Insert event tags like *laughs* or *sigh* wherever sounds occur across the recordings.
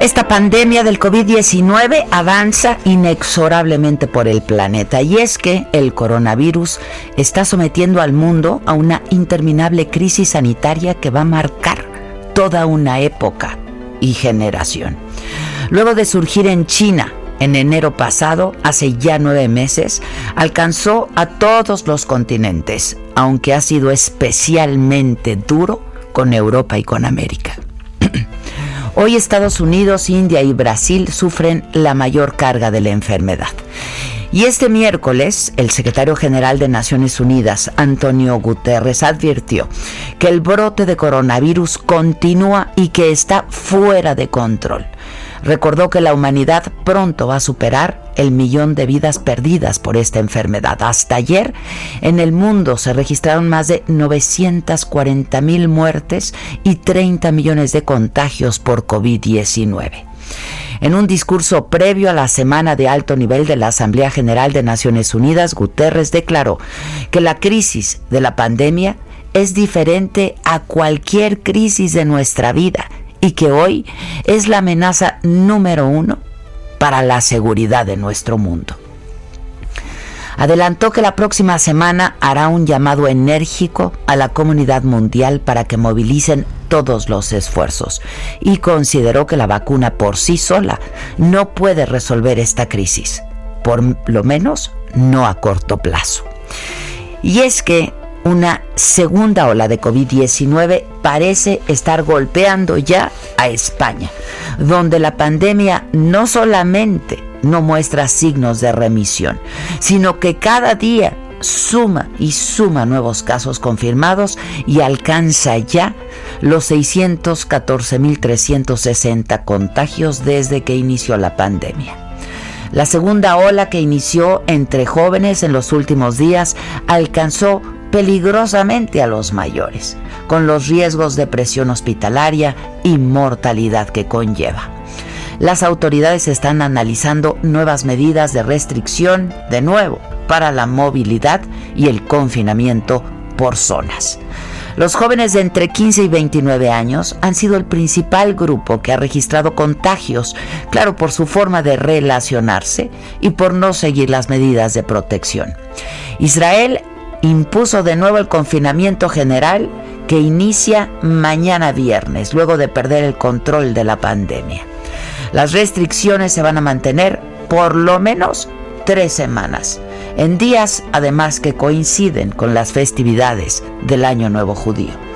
Esta pandemia del COVID-19 avanza inexorablemente por el planeta y es que el coronavirus está sometiendo al mundo a una interminable crisis sanitaria que va a marcar toda una época y generación. Luego de surgir en China en enero pasado, hace ya nueve meses, alcanzó a todos los continentes, aunque ha sido especialmente duro con Europa y con América. Hoy Estados Unidos, India y Brasil sufren la mayor carga de la enfermedad. Y este miércoles, el secretario general de Naciones Unidas, Antonio Guterres, advirtió que el brote de coronavirus continúa y que está fuera de control. Recordó que la humanidad pronto va a superar el millón de vidas perdidas por esta enfermedad. Hasta ayer en el mundo se registraron más de 940 mil muertes y 30 millones de contagios por COVID-19. En un discurso previo a la semana de alto nivel de la Asamblea General de Naciones Unidas, Guterres declaró que la crisis de la pandemia es diferente a cualquier crisis de nuestra vida y que hoy es la amenaza número uno para la seguridad de nuestro mundo. Adelantó que la próxima semana hará un llamado enérgico a la comunidad mundial para que movilicen todos los esfuerzos y consideró que la vacuna por sí sola no puede resolver esta crisis, por lo menos no a corto plazo. Y es que una segunda ola de COVID-19 parece estar golpeando ya a España, donde la pandemia no solamente no muestra signos de remisión, sino que cada día suma y suma nuevos casos confirmados y alcanza ya los 614.360 contagios desde que inició la pandemia. La segunda ola que inició entre jóvenes en los últimos días alcanzó peligrosamente a los mayores, con los riesgos de presión hospitalaria y mortalidad que conlleva. Las autoridades están analizando nuevas medidas de restricción, de nuevo, para la movilidad y el confinamiento por zonas. Los jóvenes de entre 15 y 29 años han sido el principal grupo que ha registrado contagios, claro, por su forma de relacionarse y por no seguir las medidas de protección. Israel impuso de nuevo el confinamiento general que inicia mañana viernes, luego de perder el control de la pandemia. Las restricciones se van a mantener por lo menos tres semanas. en días además que coinciden con las festividades del Año Nuevo Judío.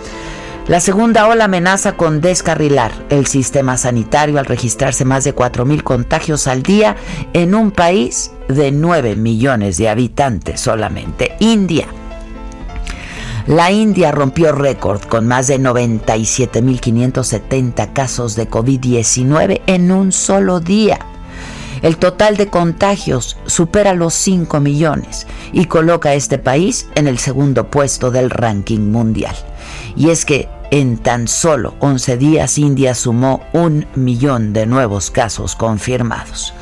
La segunda ola amenaza con descarrilar el sistema sanitario al registrarse más de 4.000 contagios al día en un país de 9 millones de habitantes solamente, India. La India rompió récord con más de 97.570 casos de COVID-19 en un solo día. El total de contagios supera los 5 millones y coloca a este país en el segundo puesto del ranking mundial. Y es que en tan solo 11 días India sumó un millón de nuevos casos confirmados.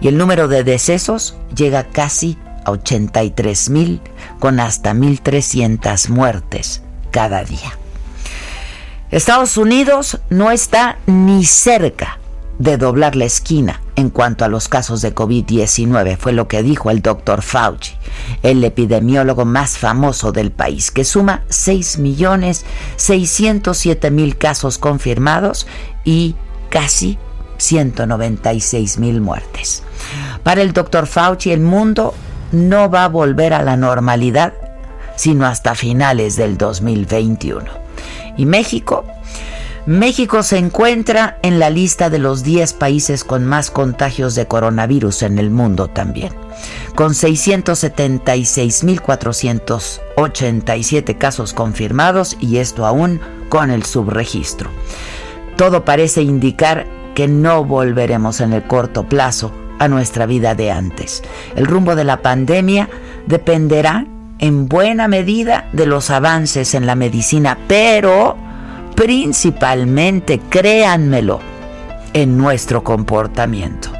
Y el número de decesos llega casi a 83 mil, con hasta 1.300 muertes cada día. Estados Unidos no está ni cerca de doblar la esquina en cuanto a los casos de COVID-19, fue lo que dijo el doctor Fauci, el epidemiólogo más famoso del país, que suma 6.607.000 casos confirmados y casi 196.000 muertes. Para el doctor Fauci, el mundo no va a volver a la normalidad sino hasta finales del 2021. Y México México se encuentra en la lista de los 10 países con más contagios de coronavirus en el mundo también, con 676.487 casos confirmados y esto aún con el subregistro. Todo parece indicar que no volveremos en el corto plazo a nuestra vida de antes. El rumbo de la pandemia dependerá en buena medida de los avances en la medicina, pero principalmente, créanmelo, en nuestro comportamiento.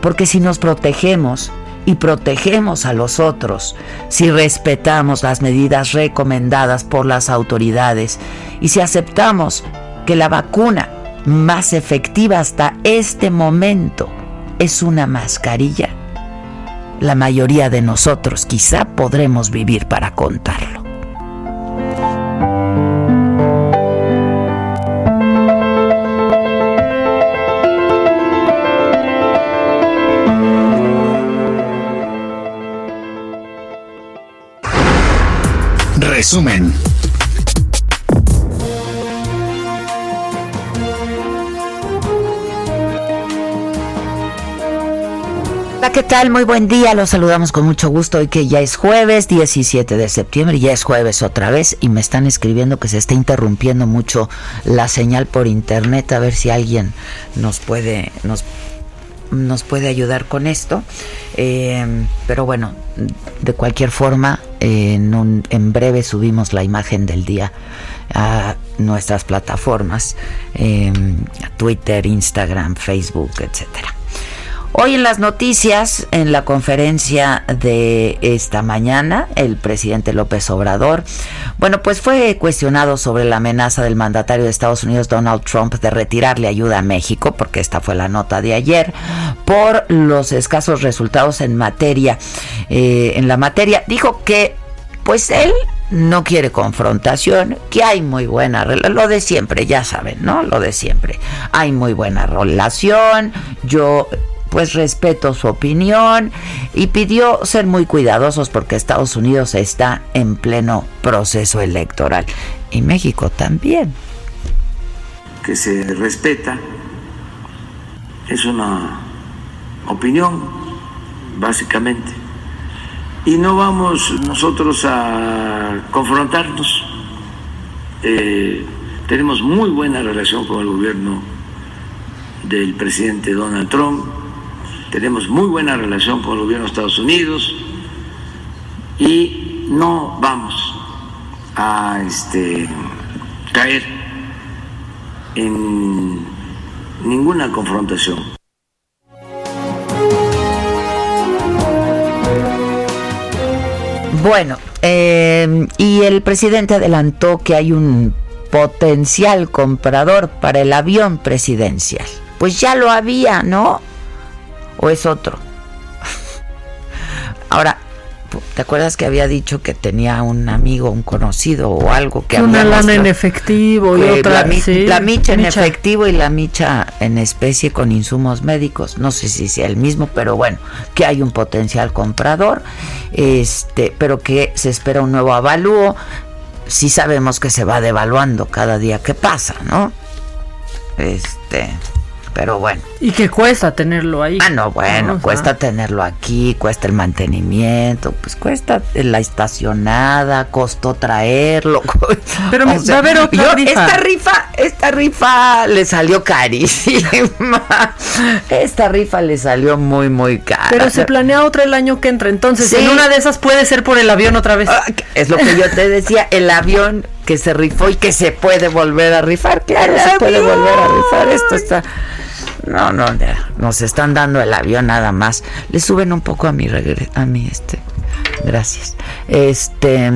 Porque si nos protegemos y protegemos a los otros, si respetamos las medidas recomendadas por las autoridades y si aceptamos que la vacuna más efectiva hasta este momento es una mascarilla, la mayoría de nosotros quizá podremos vivir para contarlo. Resumen. ¿qué tal? Muy buen día. Los saludamos con mucho gusto hoy que ya es jueves 17 de septiembre, ya es jueves otra vez y me están escribiendo que se está interrumpiendo mucho la señal por internet a ver si alguien nos puede nos nos puede ayudar con esto. Eh, pero bueno, de cualquier forma, en, en, breve subimos la imagen del día a nuestras plataformas, eh, Twitter, Instagram, Facebook, etcétera. Hoy en las noticias, en la conferencia de esta mañana, el presidente López Obrador, bueno, pues fue cuestionado sobre la amenaza del mandatario de Estados Unidos, Donald Trump, de retirarle ayuda a México, porque esta fue la nota de ayer, por los escasos resultados en materia, eh, en la materia. Dijo que, pues él no quiere confrontación, que hay muy buena relación, lo de siempre, ya saben, ¿no? Lo de siempre. Hay muy buena relación, yo pues respeto su opinión y pidió ser muy cuidadosos porque Estados Unidos está en pleno proceso electoral y México también. Que se respeta, es una opinión básicamente y no vamos nosotros a confrontarnos. Eh, tenemos muy buena relación con el gobierno del presidente Donald Trump tenemos muy buena relación con el gobierno de Estados Unidos y no vamos a este, caer en ninguna confrontación. Bueno, eh, y el presidente adelantó que hay un potencial comprador para el avión presidencial. Pues ya lo había, ¿no? O es otro? Ahora, ¿Te acuerdas que había dicho que tenía un amigo, un conocido o algo que Una lana en efectivo y otra. la, sí, la micha en efectivo y la micha en especie con insumos médicos. No sé si sea el mismo, pero bueno, que hay un potencial comprador, este, pero que se espera un nuevo avalúo. Sí sabemos que se va devaluando cada día que pasa, ¿no? Este, pero bueno. Y que cuesta tenerlo ahí. Ah, no, bueno, O sea, cuesta tenerlo aquí, cuesta el mantenimiento, pues cuesta la estacionada, costó traerlo. *laughs* Pero va a haber otra rifa. Esta rifa, esta rifa le salió carísima. Esta rifa le salió muy, muy cara. Pero se planea otra el año que entra. Entonces, Sí. en una de esas puede ser por el avión otra vez. Ah, Es lo que yo te decía, el avión que se rifó y que se puede volver a rifar. Claro, se puede volver a rifar. Esto está. No, no, ya, nos están dando el avión nada más. Le suben un poco a mi regre a mi este. Gracias. Este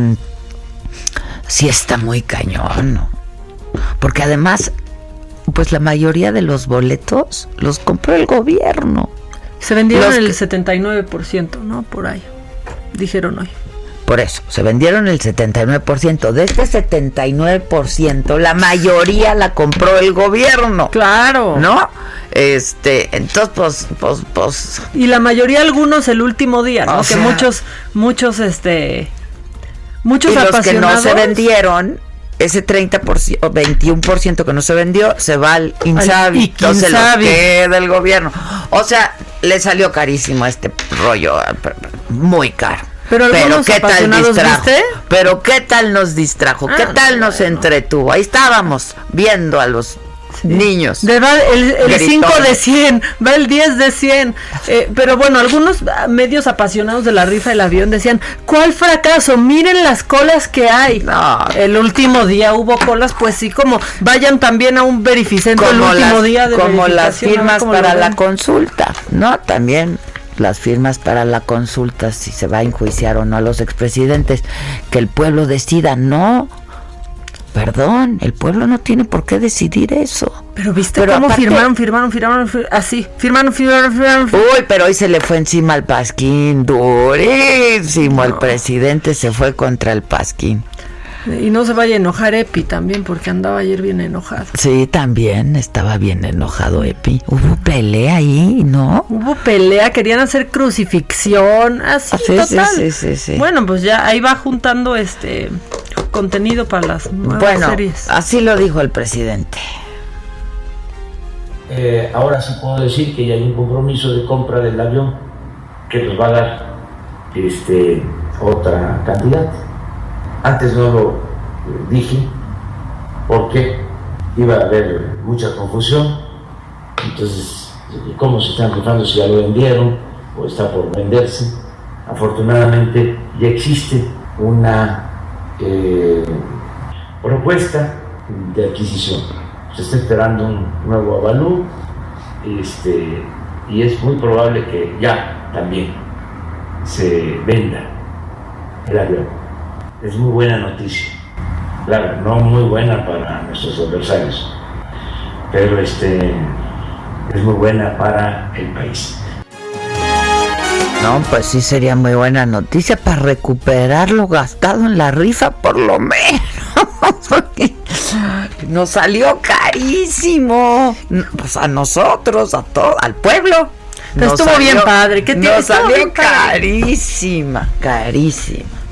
sí está muy cañón, ¿no? Porque además pues la mayoría de los boletos los compró el gobierno. Se vendieron los el que- 79%, ¿no? Por ahí. Dijeron hoy. Por eso, se vendieron el 79%. De este 79%, la mayoría la compró el gobierno. Claro. ¿No? Este, entonces, pues, pues, pues. Y la mayoría algunos el último día, ¿no? O que sea- muchos, muchos, este, muchos Y los que no apasionados. se vendieron, ese 30% o 21% que no se vendió, se va al Insabi. y Entonces lo queda el gobierno. O sea, le salió carísimo este rollo, eh, muy caro. Pero algunos apasionados, distrajo? ¿viste? Pero qué tal nos distrajo, qué Ah, tal nos entretuvo. Ahí estábamos viendo a los niños. De va el, el Gritones. 5 de 100, va el 10 de 100. Eh, pero bueno, algunos ah, medios apasionados de la rifa del avión decían, ¿cuál fracaso? Miren las colas que hay. No. El último día hubo colas, pues sí, como vayan también a un verificentro el último las, día de como las firmas para la consulta, ¿no? También las firmas para la consulta, si se va a enjuiciar o no a los expresidentes, que el pueblo decida, no. Perdón, el pueblo no tiene por qué decidir eso. Pero viste Pero cómo aparte- firmaron, firmaron, firmaron, fir- así, firmaron, firmaron, firmaron. firmaron. Uy, pero hoy se le fue encima al Pasquín, durísimo. El presidente se fue contra el Pasquín. Y no se vaya a enojar Epi también, porque andaba ayer bien enojado. Sí, también estaba bien enojado Epi. Hubo pelea ahí, ¿no? Hubo pelea, querían hacer crucifixión, así, Ah, sí, sí, total. sí, sí, sí. Bueno, pues ya ahí va juntando este contenido para las nuevas Bueno, series. así lo dijo el presidente. Eh, ahora sí puedo decir que ya hay un compromiso de compra del avión que nos va a dar este, otra cantidad. Antes no lo eh, dije porque iba a haber mucha confusión. Entonces, ¿cómo se están rifando si ya lo vendieron o está por venderse? Afortunadamente ya existe una eh, propuesta de adquisición. Se está esperando un nuevo avalú este, y es muy probable que ya también se venda el avión. Es muy buena noticia. Claro, no muy buena para nuestros adversarios, pero este, es muy buena para el país. No, pues sí sería muy buena noticia para recuperar lo gastado en la rifa, por lo menos. *laughs* Porque Nos salió carísimo. Pues a nosotros, a todo, al pueblo. Pero Nos estuvo bien padre, ¿qué tiene? Nos Estuvo salió carísima, carísima.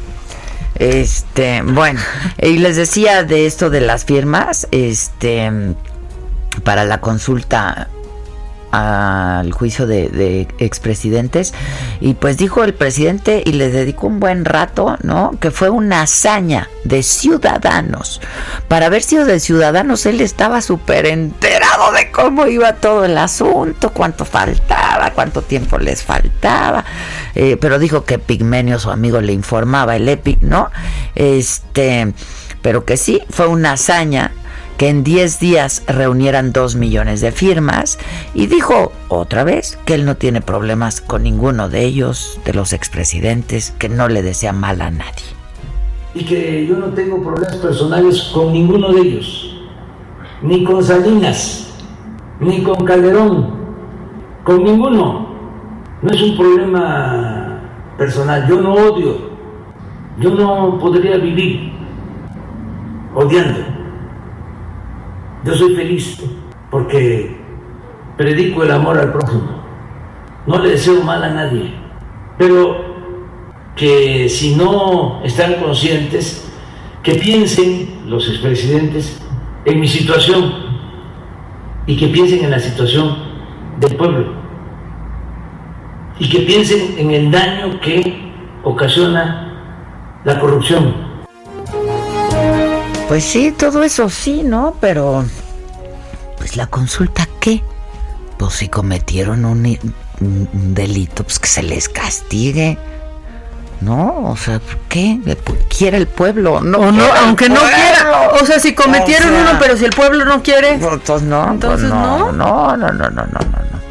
Este, bueno, y les decía de esto de las firmas, este, para la consulta al juicio de, de expresidentes y pues dijo el presidente y le dedicó un buen rato, ¿no? Que fue una hazaña de ciudadanos. Para haber sido de ciudadanos, él estaba súper enterado de cómo iba todo el asunto, cuánto faltaba, cuánto tiempo les faltaba. Eh, pero dijo que Pigmenio, su amigo, le informaba el EPIC, ¿no? Este, pero que sí, fue una hazaña que en 10 días reunieran 2 millones de firmas y dijo otra vez que él no tiene problemas con ninguno de ellos, de los expresidentes, que no le desea mal a nadie. y que yo no tengo problemas personales con ninguno de ellos, ni con Salinas, ni con Calderón, con ninguno. No es un problema personal. Yo no odio, yo no podría vivir odiando. Yo soy feliz porque predico el amor al prójimo. No le deseo mal a nadie, pero que si no están conscientes, que piensen los expresidentes en mi situación y que piensen en la situación del pueblo y que piensen en el daño que ocasiona la corrupción. Pues sí, todo eso sí, ¿no? Pero, pues la consulta, ¿qué? Pues si cometieron un, un delito, pues que se les castigue. ¿no? O sea, ¿qué? ¿Quiere el pueblo? No, o no aunque no quiera. O sea, si cometieron uno, pero si el pueblo no quiere. Entonces no. Entonces no. No, no, no, no, no, no.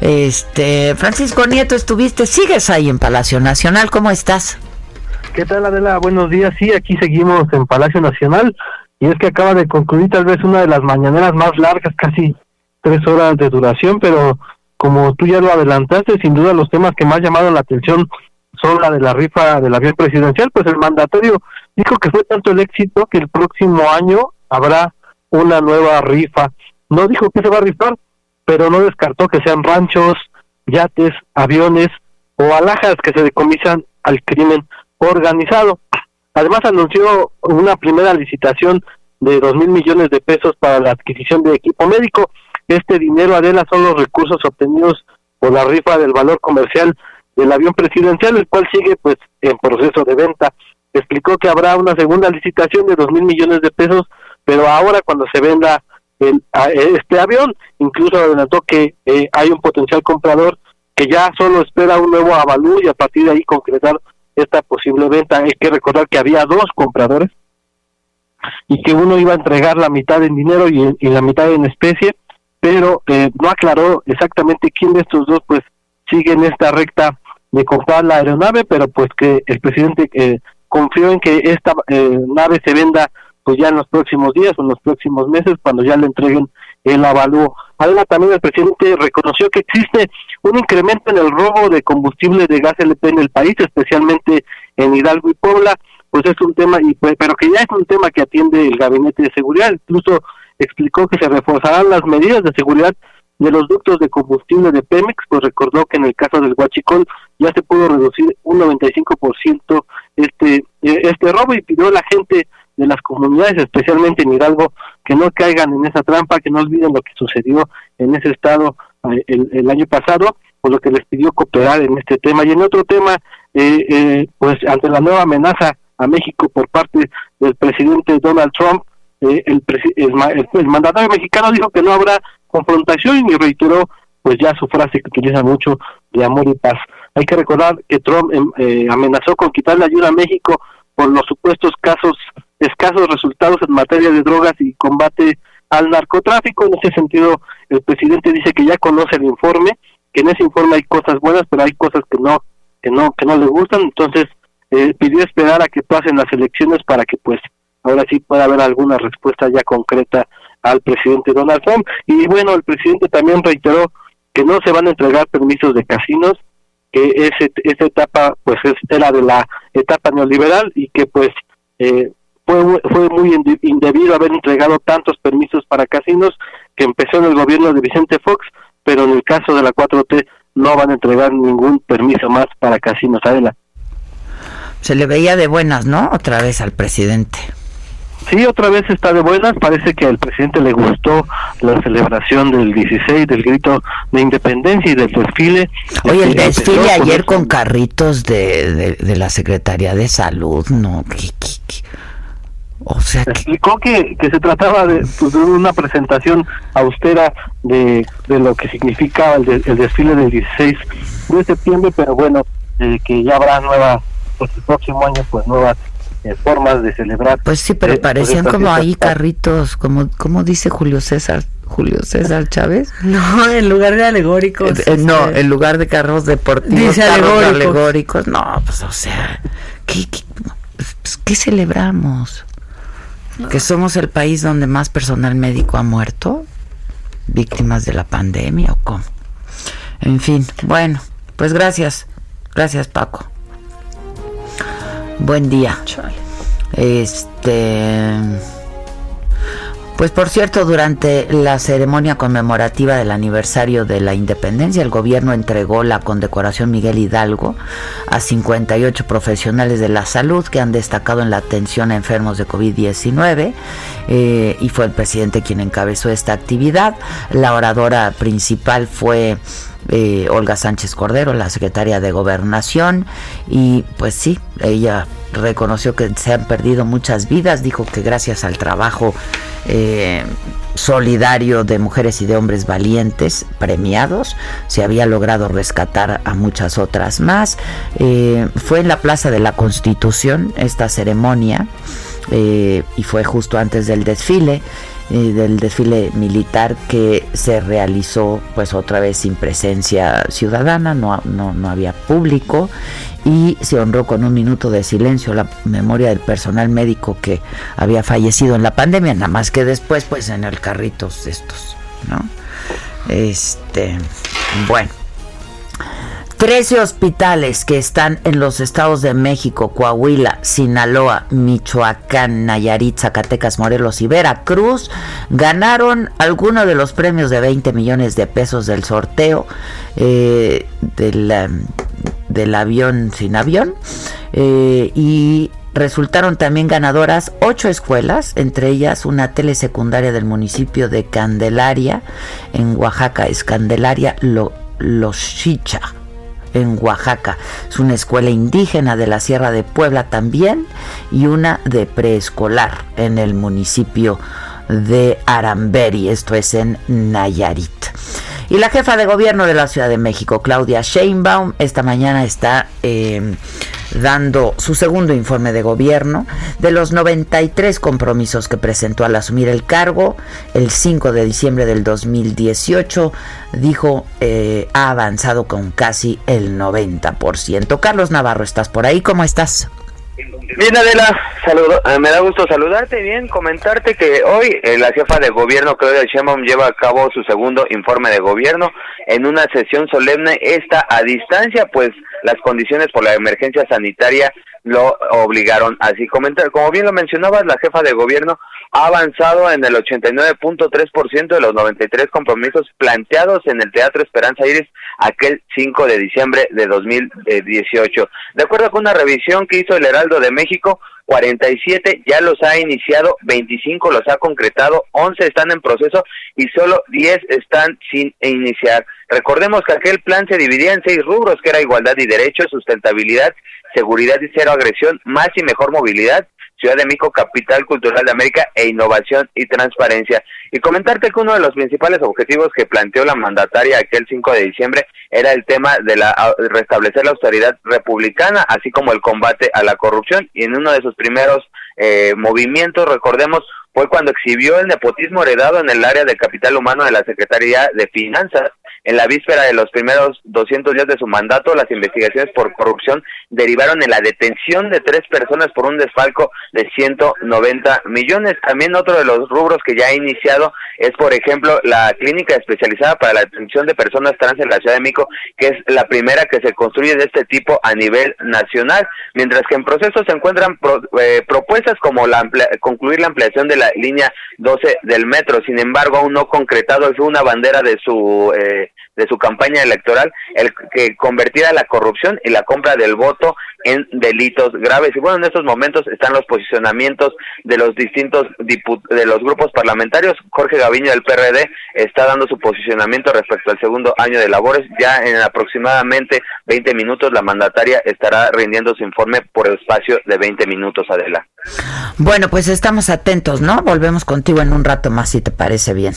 Este, Francisco Nieto, estuviste, sigues ahí en Palacio Nacional, ¿cómo estás? ¿Qué tal, Adela? Buenos días. Sí, aquí seguimos en Palacio Nacional y es que acaba de concluir tal vez una de las mañaneras más largas, casi tres horas de duración, pero como tú ya lo adelantaste, sin duda los temas que más llamaron la atención son la de la rifa del avión presidencial, pues el mandatario dijo que fue tanto el éxito que el próximo año habrá una nueva rifa. No dijo que se va a rifar, pero no descartó que sean ranchos, yates, aviones o alhajas que se decomisan al crimen organizado. Además anunció una primera licitación de dos mil millones de pesos para la adquisición de equipo médico. Este dinero, Adela, son los recursos obtenidos por la rifa del valor comercial del avión presidencial, el cual sigue pues en proceso de venta. Explicó que habrá una segunda licitación de dos mil millones de pesos, pero ahora cuando se venda el, este avión, incluso adelantó que eh, hay un potencial comprador que ya solo espera un nuevo avalú y a partir de ahí concretar esta posible venta. Hay que recordar que había dos compradores y que uno iba a entregar la mitad en dinero y, la mitad en especie, pero eh, no aclaró exactamente quién de estos dos pues sigue en esta recta de comprar la aeronave, pero pues que el presidente eh, confió en que esta eh, nave se venda pues ya en los próximos días o en los próximos meses cuando ya le entreguen el avalúo. Además también el presidente reconoció que existe un incremento en el robo de combustible de gas LP en el país, especialmente en Hidalgo y Puebla, pues es un tema y pues, pero que ya es un tema que atiende el gabinete de seguridad, incluso explicó que se reforzarán las medidas de seguridad de los ductos de combustible de Pemex, pues recordó que en el caso del Huachicol ya se pudo reducir un 95% este, este robo y pidió a la gente de las comunidades, especialmente en Hidalgo, que no caigan en esa trampa, que no olviden lo que sucedió en ese estado eh, el, año pasado, por lo que les pidió cooperar en este tema. Y en otro tema, eh, pues ante la nueva amenaza a México por parte del presidente Donald Trump, el, el, el, mandatario mexicano dijo que no habrá confrontación y reiteró pues ya su frase que utiliza mucho de amor y paz. Hay que recordar que Trump em, eh, amenazó con quitarle ayuda a México por los supuestos casos escasos resultados en materia de drogas y combate al narcotráfico. En ese sentido, el presidente dice que ya conoce el informe, que en ese informe hay cosas buenas, pero hay cosas que no que no que no le gustan. Entonces eh, pidió esperar a que pasen las elecciones para que pues ahora sí pueda haber alguna respuesta ya concreta al presidente Donald Trump. Y bueno, el presidente también reiteró que no se van a entregar permisos de casinos, que ese, esa etapa pues era de la etapa neoliberal y que pues eh, fue, fue muy indebido haber entregado tantos permisos para casinos que empezó en el gobierno de Vicente Fox, pero en el caso de la 4T no van a entregar ningún permiso más para casinos. Adela. Se le veía de buenas, ¿no? Otra vez al presidente. Sí, otra vez está de buenas. Parece que al presidente le gustó la celebración del 16, del grito de independencia y del desfile. Oye, el desfile ayer con carritos de, de, la Secretaría de Salud, ¿no? O sea, explicó que, que se trataba pues, de, una presentación austera de, de lo que significaba el, el, desfile del 16 de septiembre, pero bueno, eh, que ya habrá nuevas, pues el próximo año, pues nuevas eh, formas de celebrar. Pues sí, pero eh, parecían como ahí carritos, como, como dice Julio César. Julio César Chávez. No, en lugar de alegóricos. Eh, no, en lugar de carros deportivos, dice alegóricos. No, pues o sea, ¿qué, qué, pues, celebramos? que somos el país donde más personal médico ha muerto, víctimas de la pandemia o cómo. En fin, bueno, pues gracias. Gracias, Paco. Buen día. Chale. Este. Pues por cierto, durante la ceremonia conmemorativa del aniversario de la independencia, el gobierno entregó la condecoración Miguel Hidalgo a 58 profesionales de la salud que han destacado en la atención a enfermos de COVID-19 eh, y fue el presidente quien encabezó esta actividad. La oradora principal fue eh, Olga Sánchez Cordero, la secretaria de Gobernación, y pues sí, ella reconoció que se han perdido muchas vidas, dijo que gracias al trabajo eh, solidario de mujeres y de hombres valientes premiados se había logrado rescatar a muchas otras más. Eh, fue en la Plaza de la Constitución esta ceremonia y fue justo antes del desfile del desfile militar que se realizó pues otra vez sin presencia ciudadana, no, no, no había público y se honró con un minuto de silencio la memoria del personal médico que había fallecido en la pandemia, nada más que después pues en el carritos estos, ¿no? Este, bueno. 13 hospitales que están en los estados de México, Coahuila, Sinaloa, Michoacán, Nayarit, Zacatecas, Morelos y Veracruz ganaron algunos de los premios de 20 millones de pesos del sorteo eh, del, avión sin avión eh, y resultaron también ganadoras ocho escuelas, entre ellas una telesecundaria del municipio de Candelaria, en Oaxaca, es Candelaria Los Chicha en Oaxaca. Es una escuela indígena de la Sierra de Puebla también y una de preescolar en el municipio de Aramberi, esto es en Nayarit. Y la jefa de gobierno de la Ciudad de México, Claudia Sheinbaum, esta mañana está eh, dando su segundo informe de gobierno de los 93 compromisos que presentó al asumir el cargo el 5 de diciembre del 2018. Dijo, eh, ha avanzado con casi el 90%. Carlos Navarro, ¿estás por ahí? ¿Cómo estás? Bien, Adela, saludo, eh, me da gusto saludarte bien, comentarte que hoy eh, la jefa de gobierno, Claudia Sheinbaum, lleva a cabo su segundo informe de gobierno en una sesión solemne, esta a distancia, pues las condiciones por la emergencia sanitaria lo obligaron así comentar. Como bien lo mencionabas, la jefa de gobierno ha avanzado en el 89.3% de los 93 compromisos planteados en el Teatro Esperanza Iris aquel 5 de diciembre de 2018. De acuerdo con una revisión que hizo el Heraldo de México, 47 ya los ha iniciado, 25 los ha concretado, 11 están en proceso y solo 10 están sin iniciar. Recordemos que aquel plan se dividía en seis rubros, que era igualdad y derechos, sustentabilidad, seguridad y cero agresión, más y mejor movilidad, Ciudad de México, capital cultural de América e innovación y transparencia. Y comentarte que uno de los principales objetivos que planteó la mandataria aquel 5 de diciembre era el tema de la restablecer la austeridad republicana, así como el combate a la corrupción. Y en uno de sus primeros eh, movimientos, recordemos, fue cuando exhibió el nepotismo heredado en el área de capital humano de la Secretaría de Finanzas en la víspera de los primeros 200 días de su mandato, las investigaciones por corrupción derivaron en la detención de tres personas por un desfalco de 190 millones. También otro de los rubros que ya ha iniciado es, por ejemplo, la clínica especializada para la atención de personas trans en la Ciudad de México, que es la primera que se construye de este tipo a nivel nacional, mientras que en proceso se encuentran eh, propuestas como la concluir la ampliación de la línea 12 del metro. Sin embargo, aún no concretado, es una bandera de su eh, de su campaña electoral, el que convertía la corrupción y la compra del voto en delitos graves. Y bueno, en estos momentos están los posicionamientos de los distintos de los grupos parlamentarios. Jorge Gaviño del PRD está dando su posicionamiento respecto al segundo año de labores. Ya en aproximadamente 20 minutos la mandataria estará rindiendo su informe por el espacio de 20 minutos, Adela. Bueno, pues estamos atentos, ¿no? Volvemos contigo en un rato más, si te parece bien.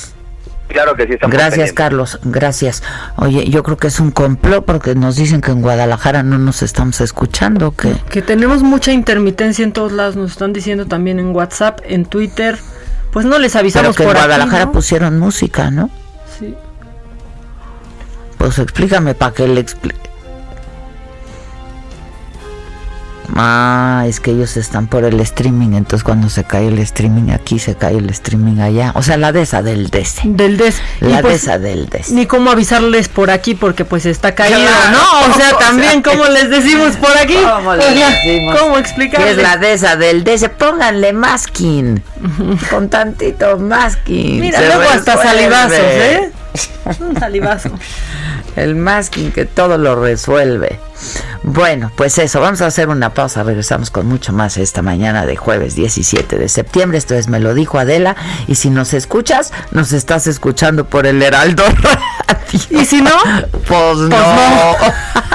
Claro que sí. Gracias, Carlos. Gracias. Oye, yo creo que es un complot porque nos dicen que en Guadalajara no nos estamos escuchando. Que, que tenemos mucha intermitencia en todos lados. Nos están diciendo también en WhatsApp, en Twitter. Pues no les avisamos Pero que en Guadalajara pusieron música, ¿no? Sí. Pues explícame para que le explique. Ah, es que ellos están por el streaming, entonces cuando se cae el streaming aquí, se cae el streaming allá. O sea, la de esa del DS. Del DES. La pues, de esa del DS. Ni cómo avisarles por aquí porque pues está caído, Claro. ¿no? O sea, *laughs* O también sea, cómo les decimos por aquí. ¿Cómo les decimos? ¿Cómo explicarles? es la de esa del DS. Pónganle masking. *laughs* Con tantito masking. Mira, Se luego hasta salivazos, ¿eh? *laughs* Un salivazo. El masking que todo lo resuelve. Bueno, pues eso, vamos a hacer una pausa, regresamos con mucho más esta mañana de jueves 17 de septiembre. Esto es Me lo dijo Adela y si nos escuchas, nos estás escuchando por el Heraldo Radio. Y si no, pues no. no. *laughs*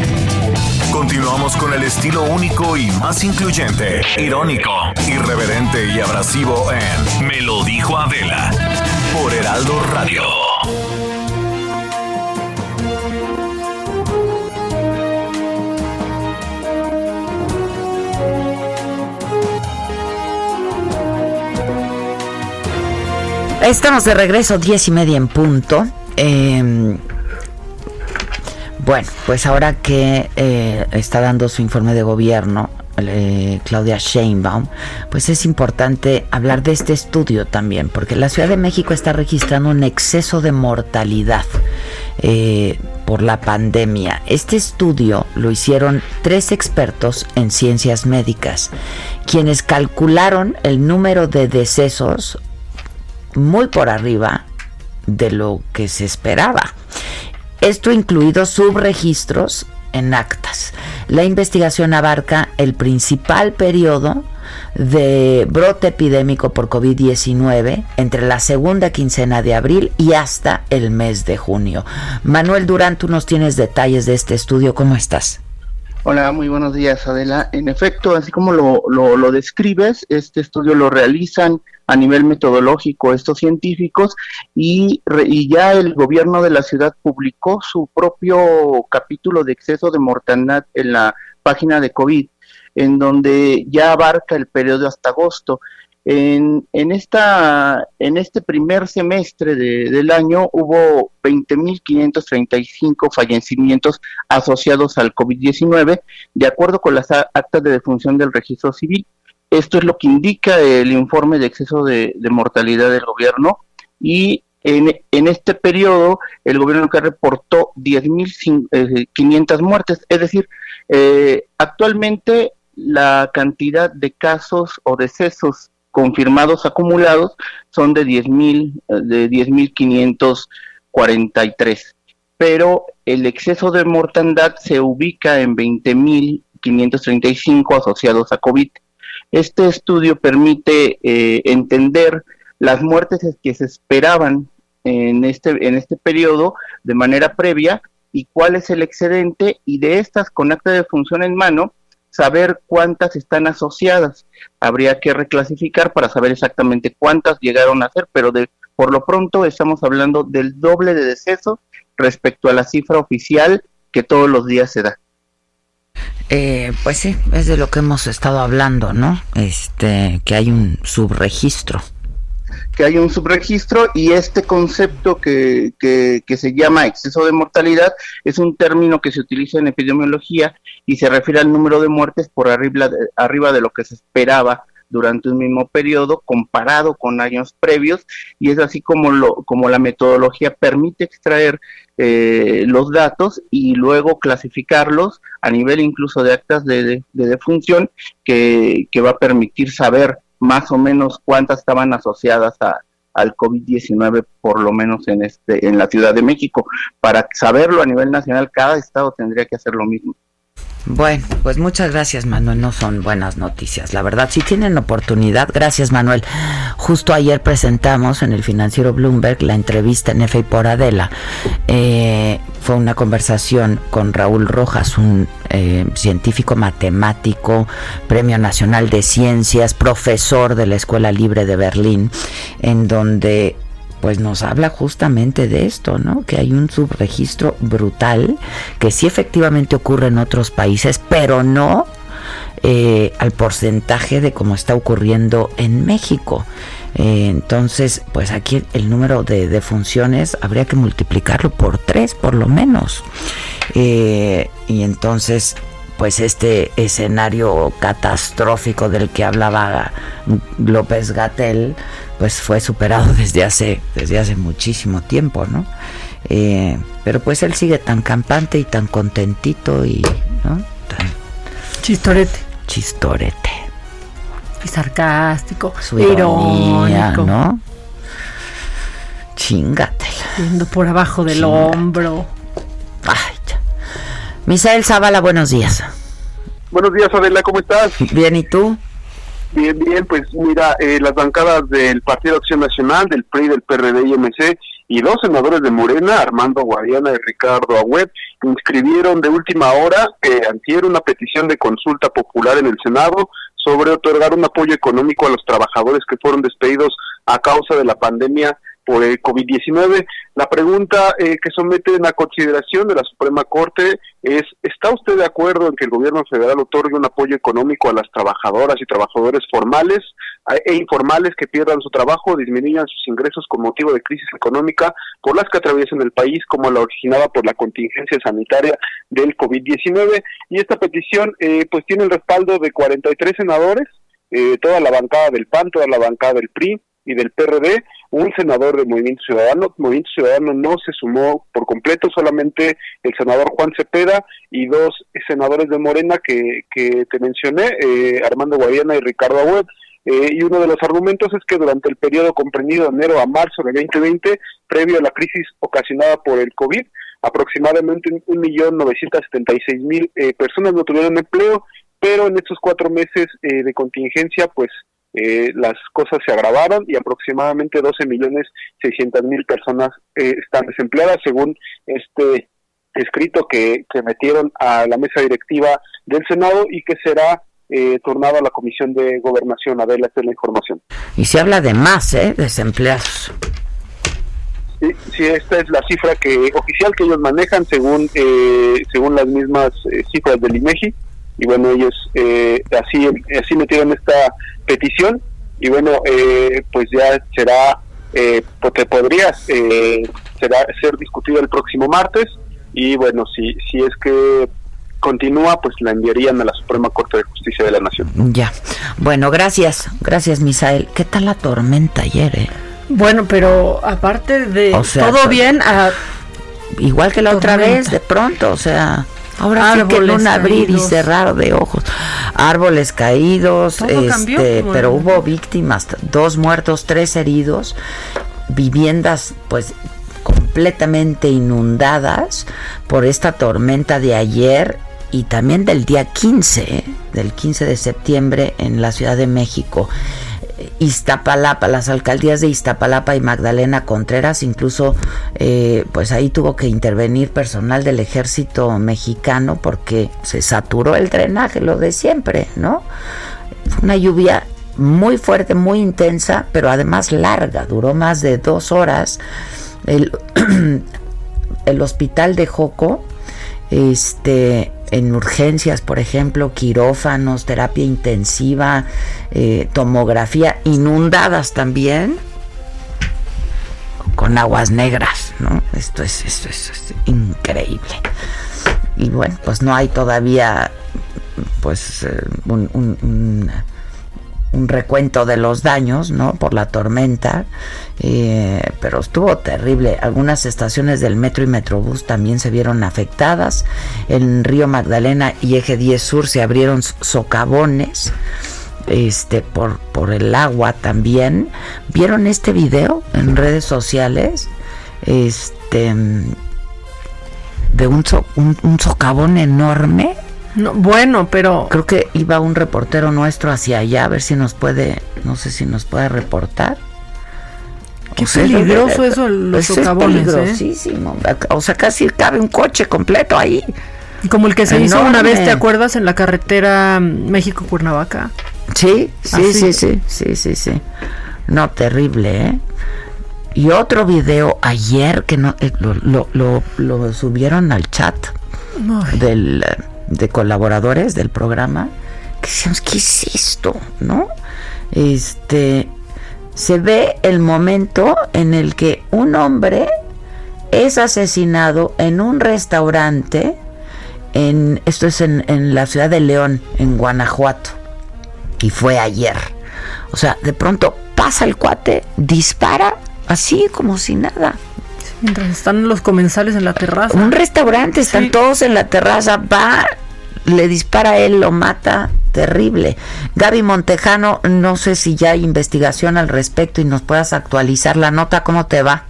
Continuamos con el estilo único y más incluyente, irónico, irreverente y abrasivo en Me lo dijo Adela por Heraldo Radio. Estamos de regreso, diez y media en punto. Eh, bueno, pues ahora que eh, está dando su informe de gobierno, eh, Claudia Sheinbaum, pues es importante hablar de este estudio también, porque la Ciudad de México está registrando un exceso de mortalidad eh, por la pandemia. Este estudio lo hicieron tres expertos en ciencias médicas, quienes calcularon el número de decesos muy por arriba de lo que se esperaba. Esto incluido subregistros en actas. La investigación abarca el principal periodo de brote epidémico por COVID-19 entre la segunda quincena de abril y hasta el mes de junio. Manuel Durán, tú nos tienes detalles de este estudio. ¿Cómo estás? Hola, muy buenos días, Adela. En efecto, así como lo, lo, lo, describes, este estudio lo realizan a nivel metodológico estos científicos y, y ya el gobierno de la ciudad publicó su propio capítulo de exceso de mortandad en la página de COVID, en donde ya abarca el periodo hasta agosto. En, en, esta, en este primer semestre de, del año hubo 20.535 fallecimientos asociados al COVID-19, de acuerdo con las actas de defunción del registro civil. Esto es lo que indica el informe de exceso de, mortalidad del gobierno. Y en, en, este periodo el gobierno que reportó 10.500 eh, muertes, es decir, eh, actualmente la cantidad de casos o decesos confirmados acumulados son de 10.000 de 10.543, pero el exceso de mortandad se ubica en 20.535 asociados a COVID. Este estudio permite eh, entender las muertes que se esperaban en este en este periodo de manera previa y cuál es el excedente y de estas con acta de función en mano saber cuántas están asociadas. Habría que reclasificar para saber exactamente cuántas llegaron a ser, pero de, por lo pronto estamos hablando del doble de decesos respecto a la cifra oficial que todos los días se da. Eh, pues sí, es de lo que hemos estado hablando, ¿no? Este, que hay un subregistro que hay un subregistro y este concepto que, que, que, se llama exceso de mortalidad es un término que se utiliza en epidemiología y se refiere al número de muertes por arriba de, arriba de lo que se esperaba durante un mismo periodo comparado con años previos y es así como lo como la metodología permite extraer eh, los datos y luego clasificarlos a nivel incluso de actas de, de, de defunción que, que va a permitir saber más o menos cuántas estaban asociadas a, al COVID-19, por lo menos en este en la Ciudad de México. Para saberlo a nivel nacional, cada estado tendría que hacer lo mismo. Bueno, pues muchas gracias Manuel, no son buenas noticias, la verdad, si tienen oportunidad, gracias Manuel. Justo ayer presentamos en el financiero Bloomberg la entrevista en F por Adela. Eh, fue una conversación con Raúl Rojas, un eh, científico matemático, Premio Nacional de Ciencias, profesor de la Escuela Libre de Berlín, en donde pues nos habla justamente de esto, ¿no? Que hay un subregistro brutal que sí efectivamente ocurre en otros países, pero no eh, al porcentaje de cómo está ocurriendo en México. Eh, entonces, pues aquí el número de, funciones habría que multiplicarlo por tres, por lo menos. Eh, y entonces, pues este escenario catastrófico del que hablaba López Gatel, pues fue superado *laughs* desde hace, desde hace muchísimo tiempo, ¿no? Eh, pero pues él sigue tan campante y tan contentito y, ¿no? chistorete. Chistorete. Y sarcástico, Su ironía, ¿no? Chingate. Viendo por abajo del hombro. Ay, ya. Misael Zavala, buenos días. Buenos días, Adela, ¿cómo estás? Bien, ¿y tú? Bien, bien, pues mira, eh, las bancadas del Partido Acción Nacional, del PRI, del PRD y MC y dos senadores de Morena, Armando Guadiana y Ricardo Agüed, inscribieron de última hora eh, antier una petición de consulta popular en el Senado sobre otorgar un apoyo económico a los trabajadores que fueron despedidos a causa de la pandemia por el COVID-19. La pregunta eh, que someten a consideración de la Suprema Corte es, ¿está usted de acuerdo en que el gobierno federal otorgue un apoyo económico a las trabajadoras y trabajadores formales e informales que pierdan su trabajo o disminuyan sus ingresos con motivo de crisis económica por las que atraviesan el país, como la originada por la contingencia sanitaria del COVID-19? Y esta petición eh, pues tiene el respaldo de 43 senadores, eh, toda la bancada del PAN, toda la bancada del PRI, y del PRD, un senador del Movimiento Ciudadano. Movimiento Ciudadano no se sumó por completo, solamente el senador Juan Cepeda y dos senadores de Morena que, que te mencioné, eh, Armando Guadiana y Ricardo Agüed. Eh, y uno de los argumentos es que durante el periodo comprendido de enero a marzo de 2020, previo a la crisis ocasionada por el COVID, aproximadamente 1.976.000 eh, personas no tuvieron empleo, pero en estos cuatro meses eh, de contingencia, pues eh, las cosas se agravaron y aproximadamente 12 millones 600 mil personas eh, están desempleadas según este escrito que, que, metieron a la mesa directiva del Senado y que será eh, tornado a la Comisión de Gobernación. Adela, esta es la información. Y se habla de más, ¿eh? Desempleados. Sí, sí, esta es la cifra que oficial que ellos manejan según eh, según las mismas cifras del INEGI y bueno ellos así así metieron esta petición y bueno, eh, pues ya será, eh, porque podría eh, será, ser discutido el próximo martes y bueno, si, si es que continúa, pues la enviarían a la Suprema Corte de Justicia de la Nación. Ya, bueno, gracias, gracias Misael. ¿Qué tal la tormenta ayer? Eh? Bueno, pero aparte de todo bien, a... igual que la otra vez, de pronto, o sea... Ahora sí que un abrir y cerrar de ojos. Árboles caídos, este, pero hubo víctimas, dos muertos, tres heridos, viviendas pues completamente inundadas por esta tormenta de ayer y también del día 15, ¿eh? del 15 de septiembre en la Ciudad de México. Iztapalapa, las alcaldías de Iztapalapa y Magdalena Contreras, incluso eh, pues ahí tuvo que intervenir personal del ejército mexicano porque se saturó el drenaje, lo de siempre, ¿no? Una lluvia muy fuerte, muy intensa, pero además larga, duró más de dos horas. El, *clears throat* el hospital de Joco, este, en urgencias, por ejemplo, quirófanos, terapia intensiva, eh, tomografía, inundadas también con aguas negras, ¿no? Esto es, esto es, increíble. Y bueno, pues no hay todavía pues eh, un recuento de los daños, ¿no? Por la tormenta, eh, pero estuvo terrible. Algunas estaciones del metro y metrobús también se vieron afectadas. En Río Magdalena y Eje 10 Sur se abrieron socavones este por por el agua también vieron este video en redes sociales este de un, un, un socavón enorme No, bueno, pero creo que iba un reportero nuestro hacia allá a ver si nos puede, no sé si nos puede reportar. Qué peligroso eso, los socavones, ¿eh? peligrosísimo. O sea, casi cabe un coche completo ahí. Como el que se hizo una vez, ¿te acuerdas? En la carretera México-Cuernavaca. Sí, sí, sí, sí, sí, sí, sí. No, terrible, ¿eh? Y otro video ayer que no eh, lo, lo, lo, subieron al chat del, de colaboradores del programa. Que decíamos, ¿qué es esto? ¿No? Este se ve el momento en el que un hombre es asesinado en un restaurante en esto es en, en la ciudad de León, en Guanajuato. Y fue ayer. O sea, de pronto pasa el cuate, dispara así como si nada. mientras están los comensales en la terraza. Un restaurante, están todos en la terraza, va, le dispara a él, lo mata, terrible. Gaby Montejano, no sé si ya hay investigación al respecto y nos puedas actualizar la nota, ¿cómo te va?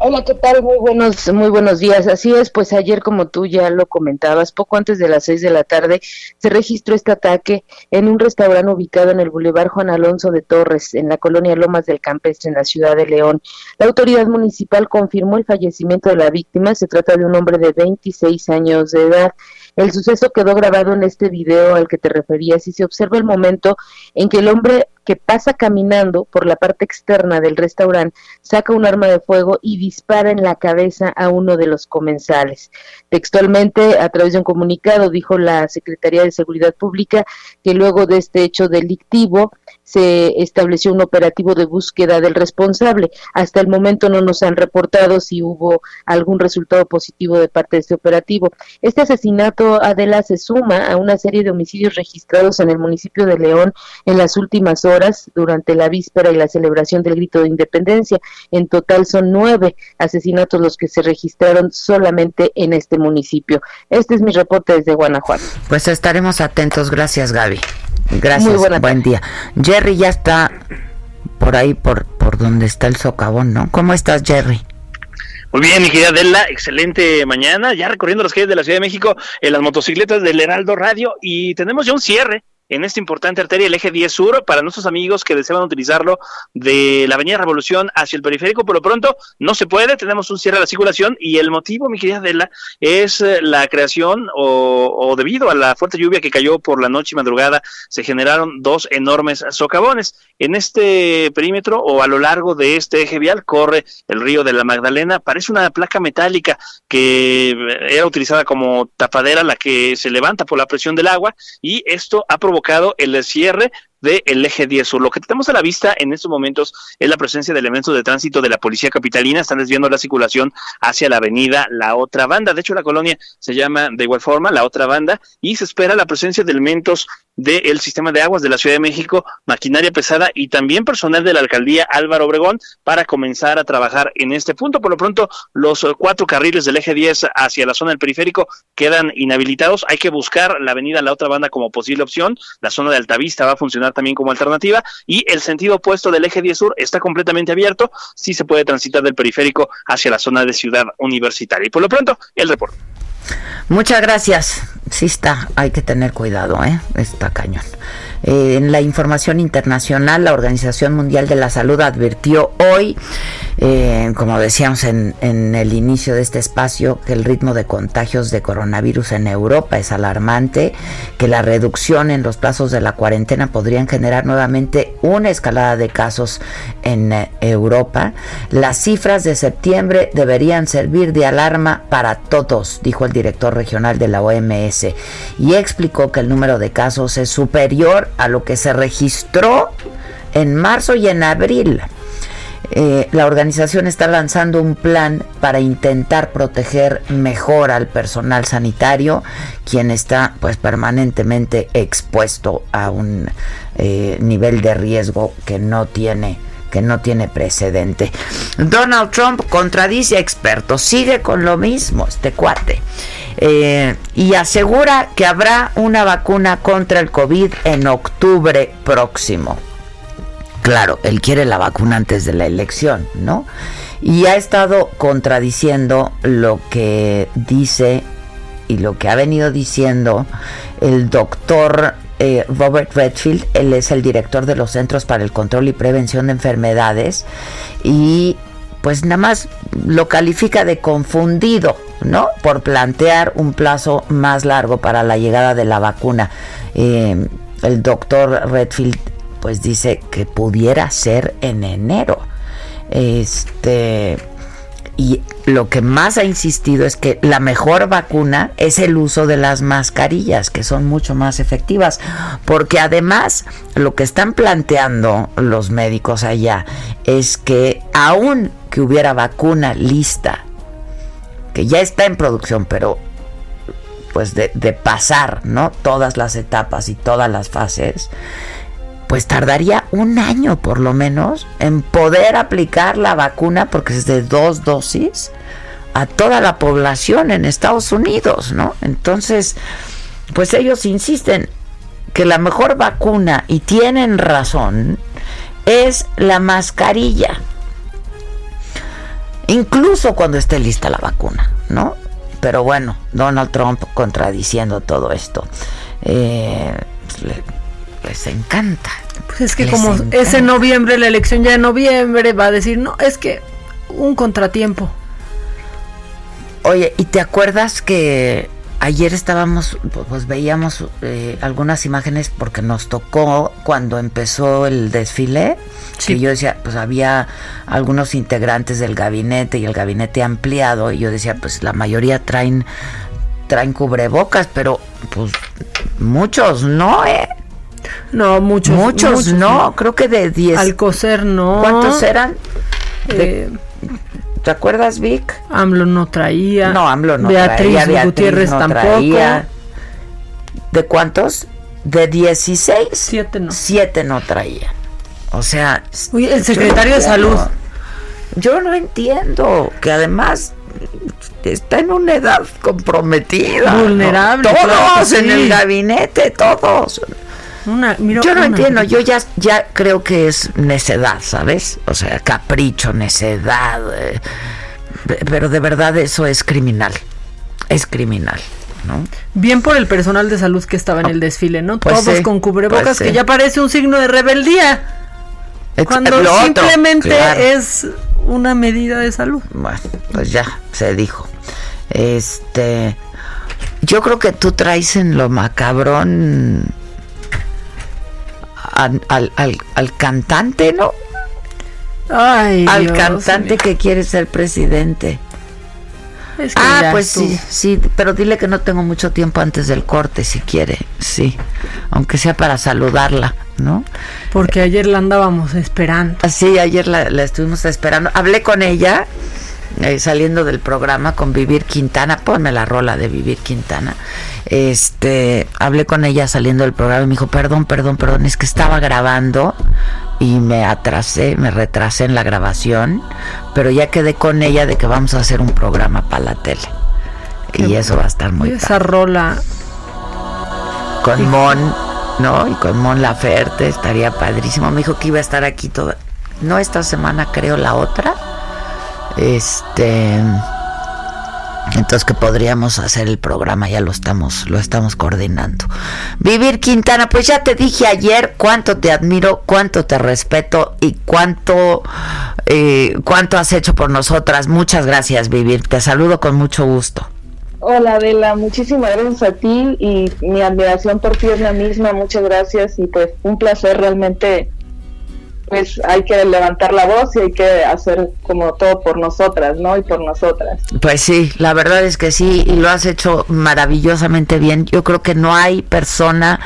Hola, ¿qué tal? Muy buenos, muy buenos días. Así es, pues ayer, como tú ya lo comentabas, poco antes de las seis de la tarde, se registró este ataque en un restaurante ubicado en el Boulevard Juan Alonso de Torres, en la colonia Lomas del Campestre, en la ciudad de León. La autoridad municipal confirmó el fallecimiento de la víctima. Se trata de un hombre de 26 años de edad. El suceso quedó grabado en este video al que te referías y se observa el momento en que el hombre que pasa caminando por la parte externa del restaurante saca un arma de fuego y dispara en la cabeza a uno de los comensales. Textualmente, a través de un comunicado, dijo la Secretaría de Seguridad Pública que luego de este hecho delictivo se estableció un operativo de búsqueda del responsable. Hasta el momento no nos han reportado si hubo algún resultado positivo de parte de este operativo. Este asesinato, Adela, se suma a una serie de homicidios registrados en el municipio de León en las últimas horas durante la víspera y la celebración del grito de independencia. En total son nueve asesinatos los que se registraron solamente en este municipio. Este es mi reporte desde Guanajuato. Pues estaremos atentos. Gracias, Gaby. Gracias. Buen día. Jerry ya está por ahí, por, por donde está el socavón, ¿no? ¿Cómo estás, Jerry? Muy bien, mi querida Adela, excelente mañana, ya recorriendo las calles de la Ciudad de México en las motocicletas del Heraldo Radio y tenemos ya un cierre en esta importante arteria, el eje 10 sur, para nuestros amigos que desean utilizarlo de la Avenida Revolución hacia el periférico. Por lo pronto, no se puede, tenemos un cierre de la circulación y el motivo, mi querida Adela, es eh, la creación o, o, debido a la fuerte lluvia que cayó por la noche y madrugada, se generaron dos enormes socavones. En este perímetro o a lo largo de este eje vial corre el río de la Magdalena, parece una placa metálica que era utilizada como tapadera, la que se levanta por la presión del agua y esto ha provocado el cierre del eje 10 sur. Lo que tenemos a la vista en estos momentos es la presencia de elementos de tránsito de la policía capitalina, están desviando la circulación hacia la avenida La Otra Banda. De hecho, la colonia se llama de igual forma La Otra Banda y se espera la presencia de elementos del sistema de aguas de la Ciudad de México, maquinaria pesada y también personal de la alcaldía Álvaro Obregón para comenzar a trabajar en este punto. Por lo pronto, los cuatro carriles del eje 10 hacia la zona del periférico quedan inhabilitados. Hay que buscar la avenida La Otra Banda como posible opción. La zona de Altavista va a funcionar también como alternativa y el sentido opuesto del eje 10 sur está completamente abierto. Sí se puede transitar del periférico hacia la zona de Ciudad Universitaria. Y por lo pronto, el reporte. Muchas gracias. Sí está, hay que tener cuidado, ¿eh? Está cañón. Eh, en la información internacional, la Organización Mundial de la Salud advirtió hoy, eh, como decíamos en, en, el inicio de este espacio, que el ritmo de contagios de coronavirus en Europa es alarmante, que la reducción en los plazos de la cuarentena podrían generar nuevamente una escalada de casos en eh, Europa. Las cifras de septiembre deberían servir de alarma para todos, dijo el director regional de la OMS, y explicó que el número de casos es superior a lo que se registró en marzo y en abril. Eh, la organización está lanzando un plan para intentar proteger mejor al personal sanitario, quien está pues permanentemente expuesto a un eh, nivel de riesgo que no tiene que no tiene precedente. Donald Trump contradice expertos, sigue con lo mismo este cuate. Eh, y asegura que habrá una vacuna contra el COVID en octubre próximo. Claro, él quiere la vacuna antes de la elección, ¿no? Y ha estado contradiciendo lo que dice y lo que ha venido diciendo el doctor eh, Robert Redfield, él es el director de los Centros para el Control y Prevención de Enfermedades y pues nada más lo califica de confundido, ¿no? Por plantear un plazo más largo para la llegada de la vacuna. Eh, el doctor Redfield pues dice que pudiera ser en enero. Este y lo que más ha insistido es que la mejor vacuna es el uso de las mascarillas, que son mucho más efectivas, porque además lo que están planteando los médicos allá es que aún que hubiera vacuna lista, que ya está en producción, pero pues de, de pasar, ¿no? Todas las etapas y todas las fases, pues tardaría un año por lo menos en poder aplicar la vacuna, porque es de dos dosis, a toda la población en Estados Unidos, ¿no? Entonces, pues ellos insisten que la mejor vacuna, y tienen razón, es la mascarilla. Incluso cuando esté lista la vacuna, ¿no? Pero bueno, Donald Trump contradiciendo todo esto. Eh, les encanta. Pues es que como es en noviembre, la elección ya en noviembre, va a decir, no, es que un contratiempo. Oye, ¿y te acuerdas que ayer estábamos, pues veíamos eh, algunas imágenes porque nos tocó cuando empezó el desfile? Sí. Que yo decía, pues había algunos integrantes del gabinete y el gabinete ampliado, y yo decía, pues la mayoría traen traen cubrebocas, pero pues muchos no, ¿eh? No, muchos. Muchos, muchos no, creo que de 10. Al coser no. ¿Cuántos eran? Eh, ¿Te acuerdas, Vic? AMLO no traía. No, AMLO no Beatriz traía. Beatriz Gutiérrez no tampoco. Traía. ¿De cuántos? De 16. Siete no. Siete no traía. O sea. Oye, el secretario de Salud. Yo no entiendo que además está en una edad comprometida. Vulnerable. ¿no? Todos claro en el gabinete, todos. Una, yo no una- entiendo, yo ya, ya creo que es necedad, ¿sabes? O sea, capricho, necedad. eh, pe- pero de verdad eso es criminal. Es criminal, ¿no? Bien por el personal de salud que estaba en el desfile, ¿no? Pues Todos sí, con cubrebocas, pues sí. que ya parece un signo de rebeldía. Es- Cuando otro, simplemente claro. es una medida de salud. Bueno, pues ya se dijo. Este. Yo creo que tú traes en lo macabrón al, al, al- cantante, ¿no? Ay, al Dios cantante mío. que quiere ser presidente. Es que Ah, pues sí, sí, pero dile que no tengo mucho tiempo antes del corte, si quiere, sí, aunque sea para saludarla, ¿no? Porque ayer la andábamos esperando. Sí, ayer la, la estuvimos esperando. Hablé con ella eh, saliendo del programa con Vivir Quintana. Ponme la rola de Vivir Quintana. Este, hablé con ella saliendo del programa y me dijo, perdón, perdón, perdón, es que estaba grabando y me atrasé, me retrasé en la grabación, pero ya quedé con ella de que vamos a hacer un programa para la tele. y eso va a estar muy padre esa rola. con Mon, ¿no? Y con Mon Laferte estaría padrísimo. Me dijo que iba a estar aquí toda, no esta semana, creo la otra. Este, entonces que podríamos hacer el programa, ya lo estamos, lo estamos coordinando. Vivir Quintana, pues ya te dije ayer cuánto te admiro, cuánto te respeto y cuánto, eh, cuánto has hecho por nosotras. Muchas gracias, Vivir. Te saludo con mucho gusto. Hola Adela, muchísimas gracias a ti y mi admiración por ti es la misma, muchas gracias y pues un placer realmente, pues hay que levantar la voz y hay que hacer como todo por nosotras, ¿no? Y por nosotras. Pues sí, la verdad es que sí, y lo has hecho maravillosamente bien. Yo creo que no hay persona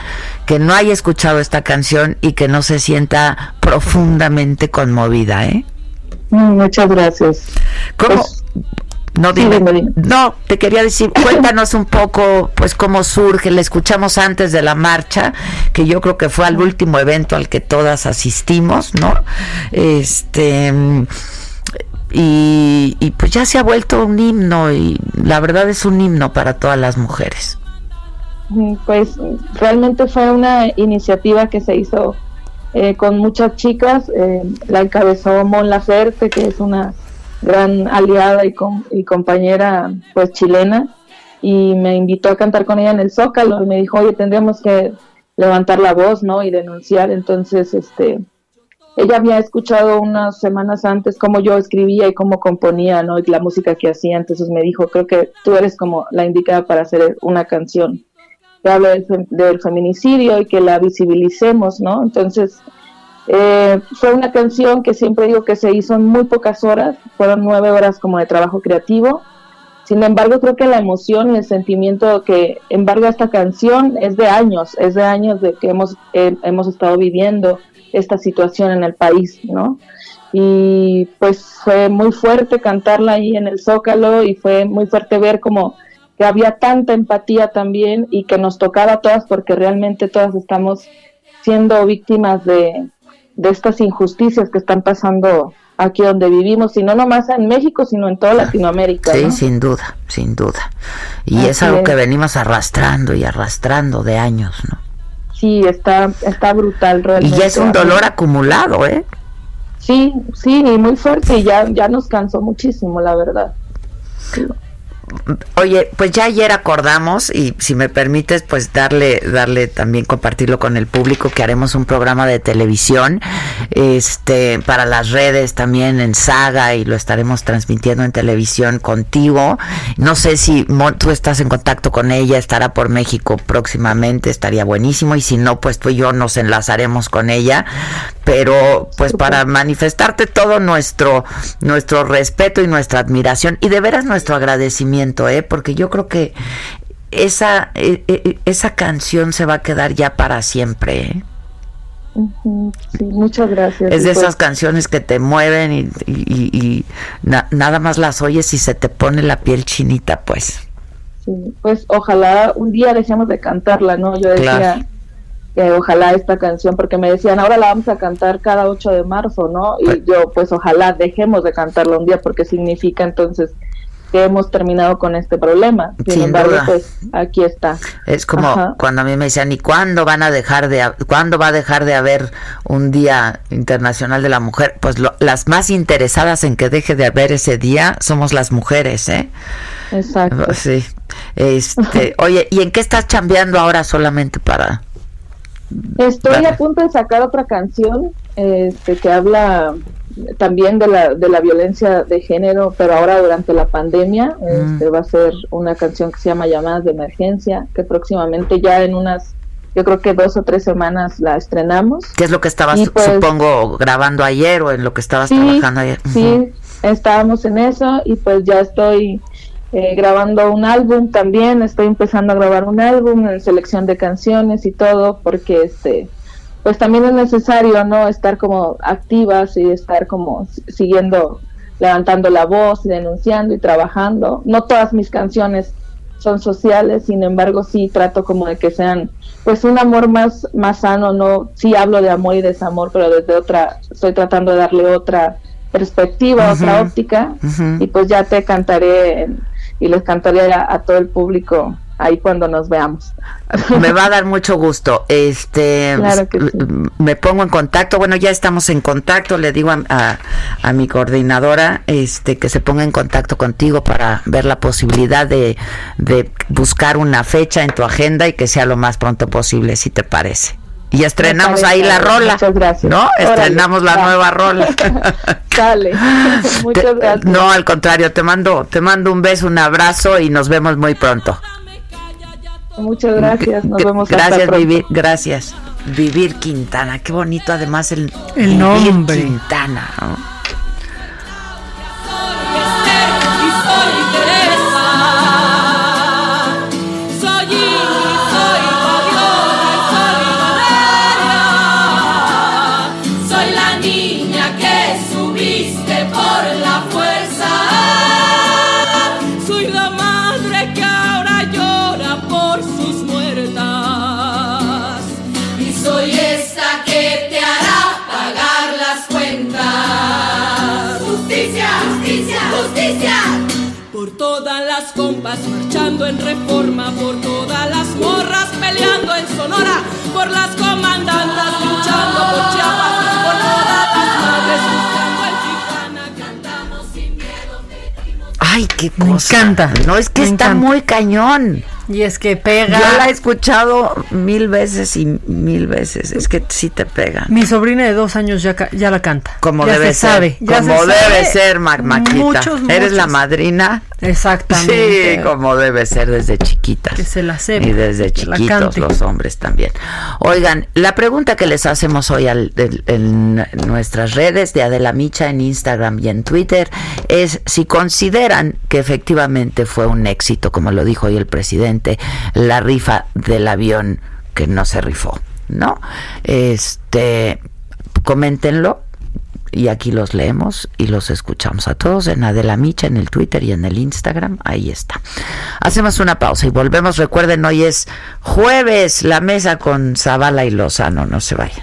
que no haya escuchado esta canción y que no se sienta profundamente conmovida, ¿eh? Mm, Muchas gracias. ¿Cómo? Pues, no, dime. No, te quería decir, *coughs* cuéntanos un poco, pues, cómo surge. La escuchamos antes de la marcha, que yo creo que fue al último evento al que todas asistimos, ¿no? Este. Y, y pues ya se ha vuelto un himno, y la verdad es un himno para todas las mujeres. Mm, Pues realmente fue una iniciativa que se hizo eh, con muchas chicas. eh, la encabezó Mon Laferte, que es una gran aliada y, com- y compañera pues chilena. y me invitó a cantar con ella en el Zócalo y me dijo, oye, tendríamos que levantar la voz, ¿no? Y denunciar. Entonces, este, ella había escuchado unas semanas antes cómo yo escribía y cómo componía, ¿no? Y la música que hacía. Entonces me dijo, creo que tú eres como la indicada para hacer una canción que hable del, del feminicidio y que la visibilicemos, ¿no? Entonces, eh, fue una canción que siempre digo que se hizo en muy pocas horas, fueron nueve horas como de trabajo creativo. Sin embargo, creo que la emoción y el sentimiento que embarga esta canción es de años, es de años de que hemos, eh, hemos estado viviendo esta situación en el país, ¿no? Y pues fue muy fuerte cantarla ahí en el Zócalo y fue muy fuerte ver como que había tanta empatía también y que nos tocaba a todas porque realmente todas estamos siendo víctimas de, de estas injusticias que están pasando aquí donde vivimos, y no nomás en México, sino en toda Latinoamérica. Sí, sin duda, sin duda. Y es algo que venimos arrastrando y arrastrando de años, ¿no? Sí, está, está brutal realmente. Y ya es un dolor acumulado, ¿eh? Sí, sí, y muy fuerte, y ya, ya nos cansó muchísimo, la verdad. Oye, pues ya ayer acordamos y si me permites, pues darle, darle también compartirlo con el público que haremos un programa de televisión, este, para las redes también en Saga y lo estaremos transmitiendo en televisión contigo. No sé si tú estás en contacto con ella, estará por México próximamente, estaría buenísimo y si no, pues tú y yo nos enlazaremos con ella, pero pues para manifestarte todo nuestro, nuestro respeto y nuestra admiración y de veras nuestro agradecimiento ¿eh? porque yo creo que esa, e, e, esa canción se va a quedar ya para siempre. ¿eh? muchas gracias. Es de esas canciones que te mueven y, y, nada más las oyes y se te pone la piel chinita, pues. pues ojalá un día dejemos de cantarla, ¿no? Yo decía que ojalá esta canción, porque me decían, ahora la vamos a cantar cada 8 de marzo, ¿no? Y pues yo, pues ojalá dejemos de cantarla un día, porque significa entonces que hemos terminado con este problema. Sin, embargo, pues aquí está. Es como cuando a mí me decían, ¿y cuándo van a dejar de, cuándo va a dejar de haber un Día Internacional de la Mujer? Pues las más interesadas en que deje de haber ese día somos las mujeres, ¿eh? Exacto. Sí. Este, *laughs* oye, ¿y en qué estás chambeando ahora solamente para...? Estoy a punto de sacar otra canción este, que habla también de la, de la violencia de género, pero ahora durante la pandemia. Mm. Este, va a ser una canción que se llama Llamadas de Emergencia, que próximamente ya en unas, yo creo que dos o tres semanas la estrenamos. ¿Qué es lo que estabas, pues supongo, grabando ayer o en lo que estabas trabajando ayer? Sí, estábamos en eso y pues ya estoy eh, grabando un álbum también, estoy empezando a grabar un álbum en selección de canciones y todo, porque este pues también es necesario no estar como activas y estar como siguiendo levantando la voz y denunciando y trabajando. No todas mis canciones son sociales sin embargo sí trato como de que sean pues un amor más más sano no sí hablo de amor y desamor pero desde otra estoy tratando de darle otra perspectiva otra óptica y pues ya te cantaré y les cantaré a todo el público ahí cuando nos veamos. Me va a dar mucho gusto. Este, me pongo en contacto. Bueno, ya estamos en contacto. Le digo a, a, mi coordinadora, este, que se ponga en contacto contigo para ver la posibilidad de, de buscar una fecha en tu agenda y que sea lo más pronto posible, si te parece. Y estrenamos ahí la rola. Muchas gracias. ¿No? estrenamos la nueva rola. *laughs* Dale. *laughs* Muchas gracias. No, al contrario, te mando, te mando un beso, un abrazo y nos vemos muy pronto. Muchas gracias, nos vemos. Gracias, Vivir, gracias. Vivir Quintana, qué bonito además el, el nombre. Quintana. Marchando en reforma, por todas las morras peleando en Sonora, por las comandantas luchando por Chiapas, por todas las madres buscando en Tijuana, cantamos sin miedo. Ay, qué Me cosa. encanta. No, es que Me está encanta. muy cañón. Y es que pega. Yo la he escuchado mil veces y mil veces. Es que sí te pega. Mi sobrina de dos años ya, ya la canta. Como ya debe se ser. sabe. ya como se debe sabe. ser, Ma- Maquita. Muchos, Eres la muchos. madrina. Exactamente. Sí, como debe ser desde chiquitas. Que se la sepa. Y desde chiquitos los hombres también. Oigan, la pregunta que les hacemos hoy al- en nuestras redes de Adela Micha en Instagram y en Twitter es si consideran que efectivamente fue un éxito, como lo dijo hoy el presidente, la rifa del avión que no se rifó, ¿no? Este, coméntenlo y aquí los leemos y los escuchamos a todos en Adela Micha, en el Twitter y en el Instagram. Ahí está. Hacemos una pausa y volvemos. Recuerden, hoy es jueves, la mesa con Zavala y Lozano. No se vayan.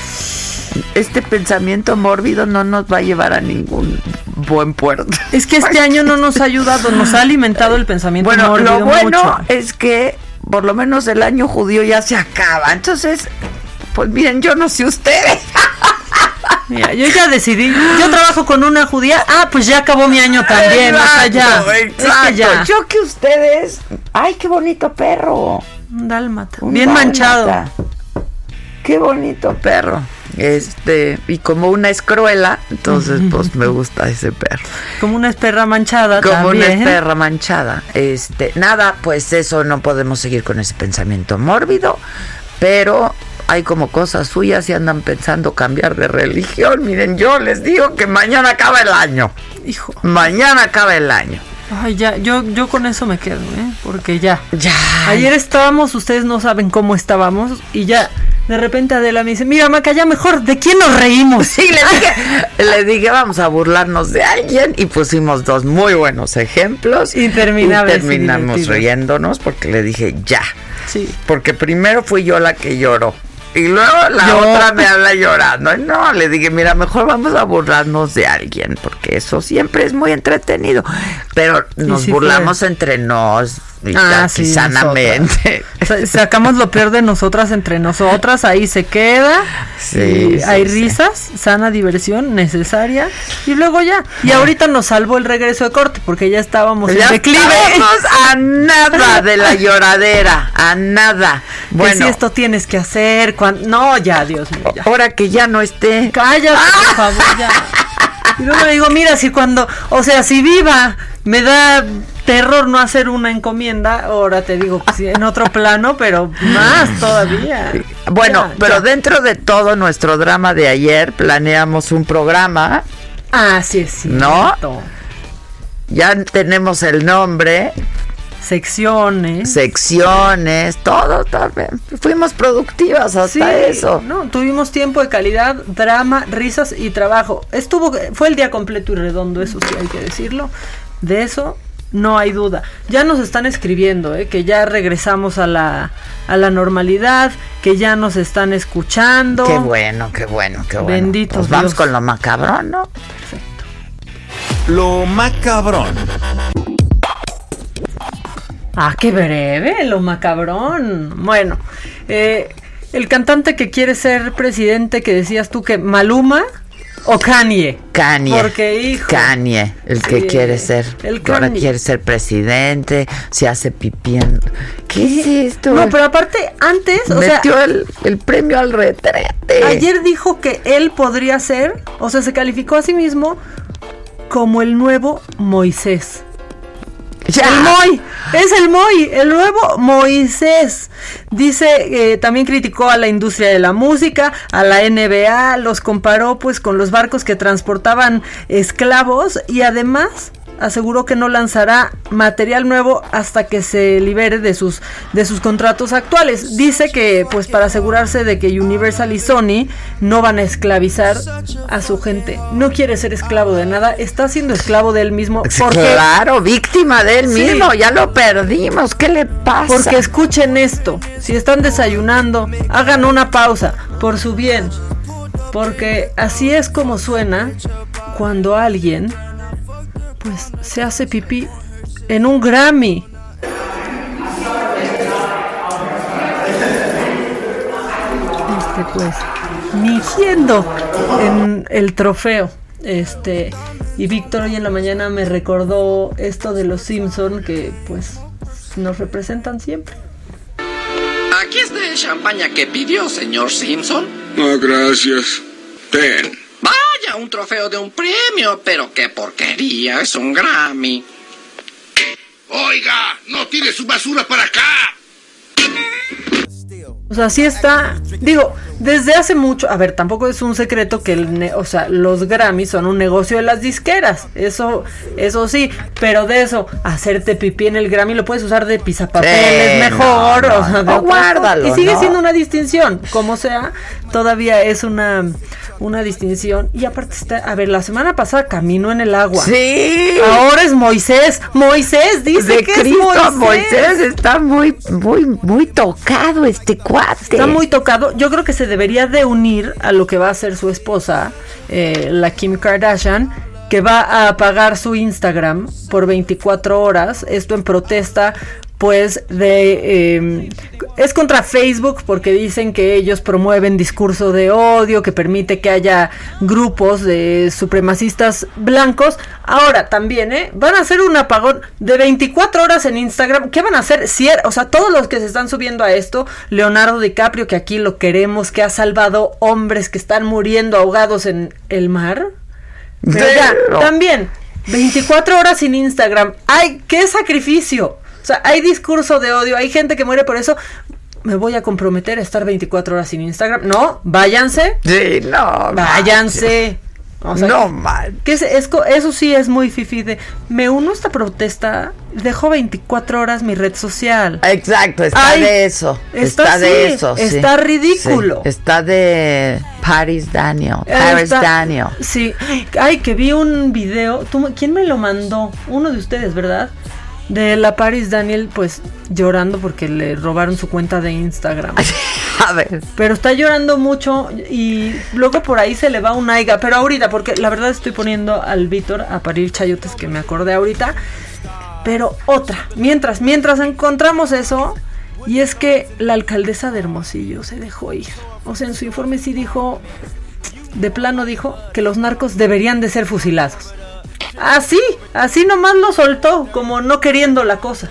este pensamiento mórbido no nos va a llevar a ningún buen puerto. Es que este año no nos ha ayudado, nos ha alimentado el pensamiento Bueno, mórbido lo bueno mucho. es que por lo menos el año judío ya se acaba. Entonces, pues miren, yo no sé ustedes. Mira, yo ya decidí, yo trabajo con una judía, ah, pues ya acabó mi año también. Exacto, Es que exacto. ya. Yo que ustedes, ay, qué bonito perro. Un dálmata, Un bien dálmata. manchado. Qué bonito perro. Este, y como una es cruela, entonces pues me gusta ese perro. Como una perra manchada Como una también. perra manchada. Este, nada, pues eso no podemos seguir con ese pensamiento mórbido, pero hay como cosas suyas y andan pensando cambiar de religión. Miren, yo les digo que mañana acaba el año. Hijo. Mañana acaba el año. Ay, ya, yo, yo con eso me quedo, ¿eh? Porque ya. Ya. Ayer estábamos, ustedes no saben cómo estábamos, y ya, de repente Adela me dice, mira, Maca, ya mejor, ¿de quién nos reímos? Sí, le dije, *laughs* le dije, vamos a burlarnos de alguien y pusimos dos muy buenos ejemplos. Y y terminamos riéndonos porque le dije, ya. Sí. Porque primero fui yo la que lloró. Y luego la Yo. otra me *laughs* habla llorando. Y no, le dije, mira, mejor vamos a burlarnos de alguien, porque eso siempre es muy entretenido. Pero nos sí burlamos entre nos y Ah, sí, sanamente. Sa- Sacamos lo peor de nosotras entre nosotras, ahí se queda. Sí, hay risas, sana diversión necesaria. Y luego ya. Y ahorita nos salvó el regreso de corte, porque ya estábamos Ya en declive. a nada de la *laughs* lloradera, a nada. Que Bueno, si esto tienes que hacer, no, ya, Dios mío, ya. ahora que ya no esté. Cállate, por favor, ya. Y luego le digo, mira, si cuando, o sea, si viva me da terror no hacer una encomienda, ahora te digo, pues, sí, en otro plano, pero más todavía. Bueno, Ya, pero ya. dentro de todo nuestro drama de ayer planeamos un programa, Ah, sí, sí. ¿no? Ya tenemos el nombre, Secciones. secciones, todo, todo. Fuimos productivas hasta Sí, eso. No, tuvimos tiempo de calidad, drama, risas y trabajo. Estuvo, fue el día completo y redondo, eso sí hay que decirlo. De eso no hay duda. Ya nos están escribiendo, ¿eh? que ya regresamos a la, a la normalidad, que ya nos están escuchando. Qué bueno, qué bueno, qué bueno. Bendito Pues vamos Dios. con lo macabrón, ¿no? Lo macabrón. Ah, qué breve, lo macabrón. Bueno, eh, el cantante que quiere ser presidente, que decías tú que Maluma o Kanye. Kanye. Porque, hijo. Kanye, el que Sí, quiere ser. el Ahora quiere ser presidente, se hace pipí en- ¿Qué es esto? No, pero aparte, antes, o sea, Metió el, el premio al retrete. ayer dijo que él podría ser, o sea, se calificó a sí mismo como el nuevo Moisés. El Moy, es el Moy, el nuevo Moisés. Dice, eh, también criticó a la industria de la música, a la NBA, los comparó pues con los barcos que transportaban esclavos y además aseguró que no lanzará material nuevo hasta que se libere de sus de sus contratos actuales. Dice que pues para asegurarse de que Universal y Sony no van a esclavizar a su gente. No quiere ser esclavo de nada, está siendo esclavo de él mismo porque Claro, víctima de él Sí. mismo, ya lo perdimos. ¿Qué le pasa? porque escuchen esto, si están desayunando, hagan una pausa por su bien, porque así es como suena cuando alguien pues se hace pipí en un Grammy. Este pues migiendo en el trofeo. Este y Víctor hoy en la mañana me recordó esto de los Simpson que pues nos representan siempre. Aquí está el champaña que pidió, señor Simpson. No, gracias. Ten. Vaya, un trofeo de un premio, pero qué porquería, es un Grammy. Oiga, no tire su basura para acá. O sea, sí está, digo, desde hace mucho, a ver, tampoco es un secreto que el, o sea, los Grammys son un negocio de las disqueras, eso, eso sí, pero de eso, hacerte pipí en el Grammy lo puedes usar de pisapapeles Sí, mejor, no, o sea, no, guárdalo. Y sigue siendo una distinción, como sea, todavía es una, una distinción, y aparte está, a ver, la semana pasada caminó en el agua. Sí. Ahora es Moisés, Moisés dice de que Cristo es Moisés. Moisés está muy, muy, muy tocado este Está muy tocado. Yo creo que se debería de unir a lo que va a hacer su esposa, eh, la Kim Kardashian, que va a pagar su Instagram por 24 horas. Esto en protesta, pues, de... eh, es contra Facebook porque dicen que ellos promueven discurso de odio, que permite que haya grupos de supremacistas blancos. Ahora también, ¿eh? Van a hacer un apagón de 24 horas en Instagram. ¿Qué van a hacer? Cier- o sea, todos los que se están subiendo a esto, Leonardo DiCaprio, que aquí lo queremos, que ha salvado hombres que están muriendo ahogados en el mar. Pero ya, también, 24 horas sin Instagram. ¡Ay, qué sacrificio! O sea, hay discurso de odio, hay gente que muere por eso. Me voy a comprometer a estar 24 horas sin Instagram. No, váyanse. Sí, no. Váyanse. O sea, No, man. que es- eso sí es muy fifi de me uno a esta protesta, dejo 24 horas mi red social. Exacto, está Ay, de eso. está Está, de eso. sí. está ridículo. Sí, Está de Paris Daniel. Paris Está- Daniel. Sí. Ay, que vi un video. ¿Tú, me- ¿Quién me lo mandó? Uno de ustedes, ¿verdad? De la Paris Daniel, pues llorando porque le robaron su cuenta de Instagram. A ver. Pero está llorando mucho y luego por ahí se le va un aiga. Pero ahorita, porque la verdad estoy poniendo al Víctor a parir chayotes que me acordé ahorita. Pero otra. Mientras, mientras encontramos eso, y es que la alcaldesa de Hermosillo se dejó ir. O sea, en su informe sí dijo, de plano dijo, que los narcos deberían de ser fusilados. Así, así nomás lo soltó, como no queriendo la cosa.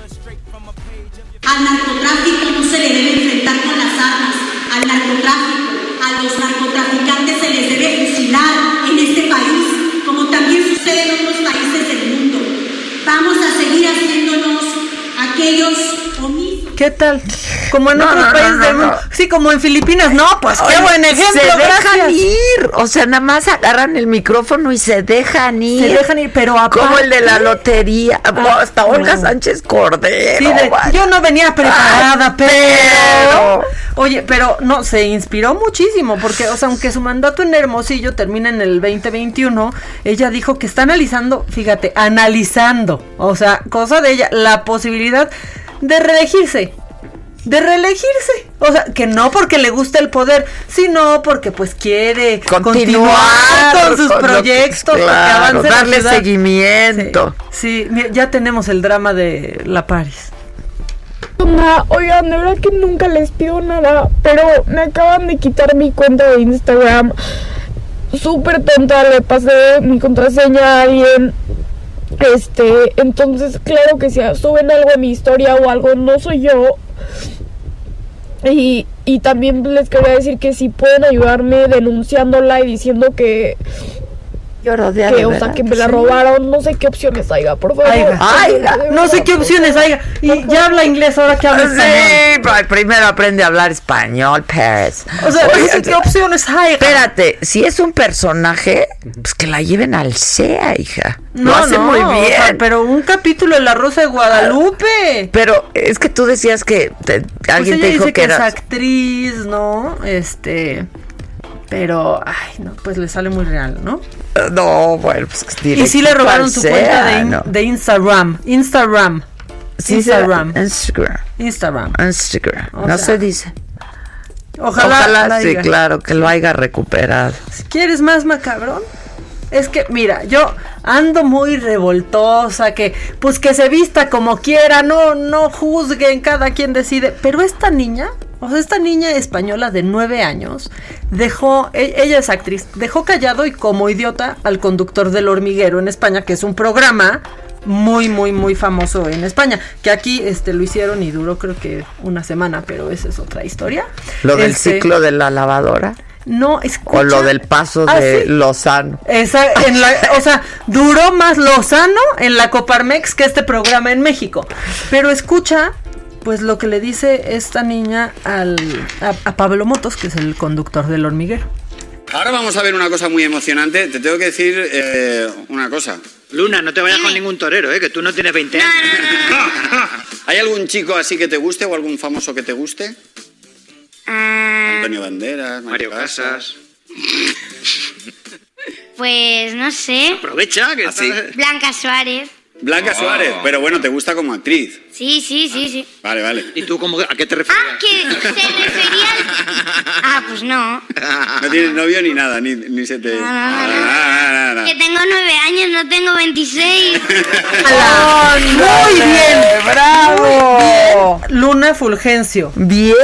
Al narcotráfico no se le debe enfrentar con las armas. Al narcotráfico, a los narcotraficantes se les debe fusilar en este país, como también sucede en otros países del mundo. Vamos a seguir haciéndonos aquellos omisos. ¿Qué tal? Como en No, otros no, países no, del mundo. Sí, como en Filipinas. No, pues qué Oye, buen ejemplo. Se dejan gracias. ir. O sea, nada más agarran el micrófono y se dejan ir. Se dejan ir, pero aparte... Como el de la lotería. Ah, Hasta Olga. Sánchez Cordero. Sí, de- yo no venía preparada, Ay, pero... pero- Oye, pero no, se inspiró muchísimo, porque, o sea, aunque su mandato en Hermosillo termina en el 2021, ella dijo que está analizando, fíjate, analizando, o sea, cosa de ella, la posibilidad de reelegirse. De reelegirse. O sea, que no porque le gusta el poder, sino porque pues quiere continuar, con sus con que- proyectos, claro, la darle seguimiento. Sí, mira, ya tenemos el drama de La Paris. Oigan, de verdad que nunca les pido nada, pero me acaban de quitar mi cuenta de Instagram. Súper tonta, le pasé mi contraseña a alguien. Este, entonces, claro que si suben algo a mi historia o algo, no soy yo. Y, y también les quería decir que si pueden ayudarme denunciándola y diciendo que Llorodea que, de o sea, que me la robaron, no sé qué opciones haya, por favor. Aiga. Aiga. No sé qué opciones haya. Y ya habla inglés ahora que habla español. Sí, primero aprende a hablar español, Pérez. O sea, no sé qué opciones hay. Espérate, si es un personaje, pues que la lleven al SEA, hija. Lo No, hace no, muy o bien. sea, pero un capítulo de La Rosa de Guadalupe. Pero es que tú decías que te- Pues alguien ella te dijo dice que que, es era actriz, ¿no? Este. Pero, ay, no, pues le sale muy real, ¿no? No, bueno, pues Y sí le robaron su SEA, cuenta de, in- ¿no? de Instagram. Instagram. Sí, Instagram. Instagram. Instagram. Instagram. O no sea, se dice. Ojalá. Ojalá, sí, claro, que lo haya recuperado. Si quieres más macabrón. Es que, mira, yo ando muy revoltosa, que pues que se vista como quiera, no, no juzguen, cada quien decide. Pero esta niña, o sea, esta niña española de nueve años, dejó, e- ella es actriz, dejó callado y como idiota al conductor del hormiguero en España, que es un programa muy, muy, muy famoso en España, que aquí este lo hicieron y duró creo que una semana, pero esa es otra historia. Lo del Este, ciclo de la lavadora. No, escucha. O lo del paso Ah, de sí. Lozano. Esa, en la, o sea, duró más Lozano en la Coparmex que este programa en México. Pero escucha, pues lo que le dice esta niña al, a, a Pablo Motos, que es el conductor del hormiguero. Ahora vamos a ver una cosa muy emocionante. Te tengo que decir eh, una cosa. Luna, no te vayas con ningún torero, ¿eh? que tú no tienes 20 años. *laughs* ¿Hay algún chico así que te guste o algún famoso que te guste? Ah, Antonio Banderas, Mario Casas. *laughs* pues no sé. Aprovecha que Así. Blanca Suárez. Blanca Suárez, pero bueno, te gusta como actriz. Sí, sí, sí, sí. Vale, vale. ¿Y tú cómo, a qué te refieres? Ah, que se refería al... Ah, pues no. No tienes novio ni nada, ni, ni se te... no, no. Ah, ah, ah, ah. Que tengo nueve años, no tengo 26. Muy bien, bravo. Muy bien. Luna Fulgencio. Bien.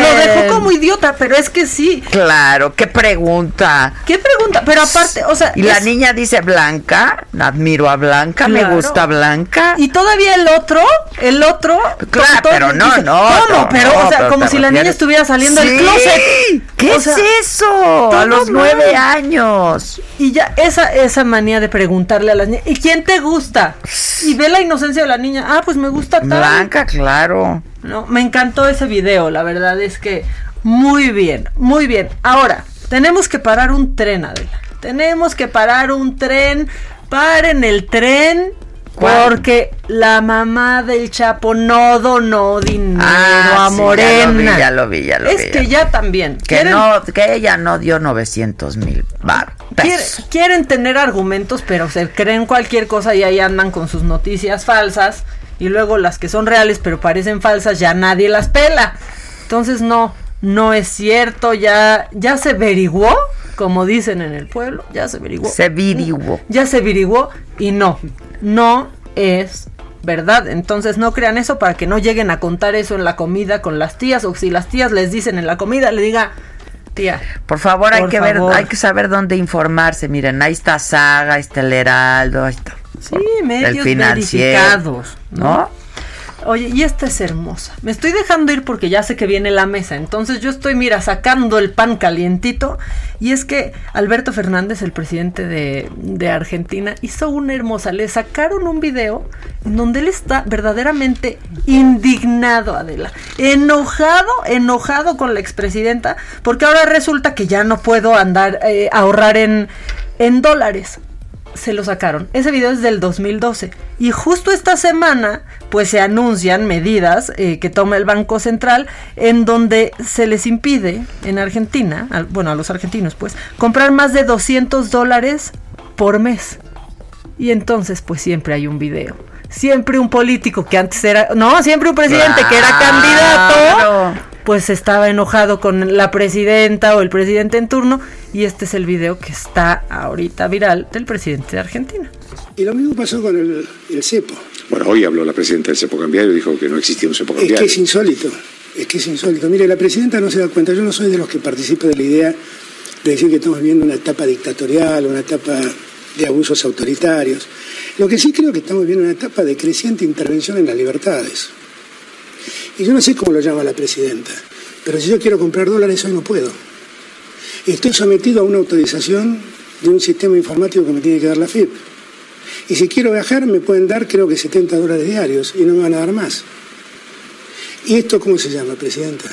Lo dejó como idiota, pero es que sí. Claro, qué pregunta. ¿Qué pregunta? Pero aparte, o sea. Y la niña dice Blanca, admiro a Blanca, me gusta Blanca. Y todavía el otro, el otro. Claro, todo- pero no, dice, no, ¿Cómo? no, pero, no, o sea, pero como si la niña estuviera saliendo del closet. ¿Qué O es eso? A los nueve años. Y ya esa, esa manía de preguntarle a las niñas, ¿y quién te gusta? Y ve la inocencia de la niña, ah, pues me gusta tal. Blanca, claro. No, me encantó ese video, la verdad es que muy bien, muy bien. Ahora, tenemos que parar un tren, Adela. Tenemos que parar un tren. Paren el tren. Porque la mamá del Chapo no donó dinero Ah, a sí, Morena. Ya lo vi, ya lo vi. ya lo es vi, que ya. ya también. Que quieren- no, que ella no dio 900 mil bar. Quiere- pesos. quieren tener argumentos, pero se creen cualquier cosa y ahí andan con sus noticias falsas. Y luego las que son reales pero parecen falsas, ya nadie las pela. Entonces no, no es cierto, ya, ya se averiguó, como dicen en el pueblo, ya se averiguó. Se averiguó. Ya se averiguó y no, no es verdad. Entonces no crean eso para que no lleguen a contar eso en la comida con las tías o si las tías les dicen en la comida, le diga, tía. Por favor, hay que favor. ver, hay que saber dónde informarse. Miren, ahí está Saga, ahí está el Heraldo, ahí está. Sí, medios El financiero, verificados, ¿no? ¿no? Oye, y esta es hermosa. Me estoy dejando ir porque ya sé que viene la mesa. Entonces yo estoy, mira, sacando el pan calientito. Y es que Alberto Fernández, el presidente de, Argentina, hizo una hermosa. Le sacaron un video en donde él está verdaderamente indignado, Adela. Enojado, enojado con la expresidenta. Porque ahora resulta que ya no puedo andar, eh, ahorrar en dólares se lo sacaron. Ese video es del 2012. Y justo esta semana, pues se anuncian medidas eh, que toma el Banco Central en donde se les impide en Argentina, al- bueno, a los argentinos, pues, comprar más de 200 dólares por mes. Y entonces, pues siempre hay un video. Siempre un político que antes era, no, siempre un presidente que era candidato, pues estaba enojado con la presidenta o el presidente en turno. Y este es el video que está ahorita viral del presidente de Argentina. Y lo mismo pasó con el, el cepo. Bueno, hoy habló la presidenta del cepo cambiario y dijo que no existía un cepo Es cambiario. que es insólito, es que es insólito. Mire, la presidenta no se da cuenta, yo no soy de los que participa de la idea de decir que estamos viviendo una etapa dictatorial, una etapa de abusos autoritarios. Lo que sí creo que estamos viviendo una etapa de creciente intervención en las libertades. Y yo no sé cómo lo llama la presidenta, pero si yo quiero comprar dólares hoy no puedo. Estoy sometido a una autorización de un sistema informático que me tiene que dar la FIP. Y si quiero viajar me pueden dar creo que 70 dólares diarios y no me van a dar más. ¿Y esto cómo se llama, Presidenta?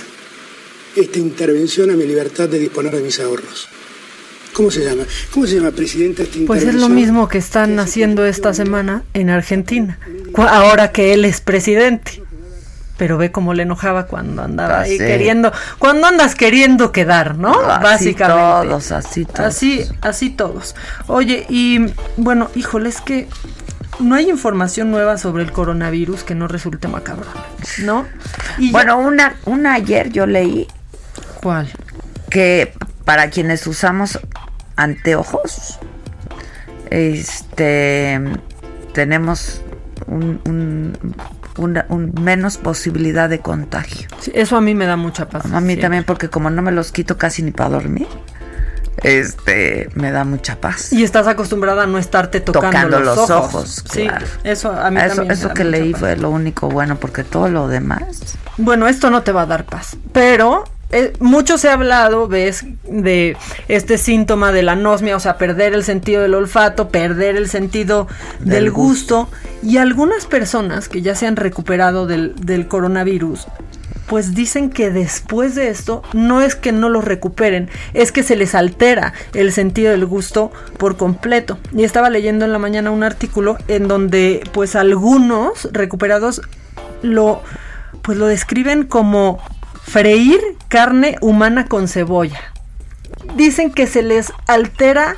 Esta intervención a mi libertad de disponer de mis ahorros. ¿Cómo se llama? ¿Cómo se llama, Presidenta, esta Pues es intervención? lo mismo que están haciendo esta semana en Argentina, ahora que él es presidente. Pero ve cómo le enojaba cuando andaba ahí Ah, queriendo, cuando andas queriendo quedar, ¿no? Así Básicamente. todos, así todos. Así, así todos. Oye, y bueno, híjole, es que no hay información nueva sobre el coronavirus que no resulte macabro, ¿no? Y ya- Bueno, una, una ayer yo leí. ¿Cuál? Que para quienes usamos anteojos, este tenemos un, un- una- un menos posibilidad de contagio. Sí, eso a mí me da mucha paz. A mí sí. también, porque como no me los quito casi ni para dormir, este me da mucha paz. Y estás acostumbrada a no estarte tocando, Tocando los, los ojos. ojos, Sí, eso a mí eso también me eso da que mucha leí paz. fue lo único bueno, porque todo lo demás. Bueno, esto no te va a dar paz, pero eh, mucho se ha hablado, ves, de este síntoma de la anosmia, o sea, perder el sentido del olfato, perder el sentido del, Del gusto. y algunas personas que ya se han recuperado del, del coronavirus, pues dicen que después de esto no es que no lo recuperen, es que se les altera el sentido del gusto por completo. Y estaba leyendo en la mañana un artículo en donde pues algunos recuperados lo pues lo describen como freír carne humana con cebolla. Dicen que se les altera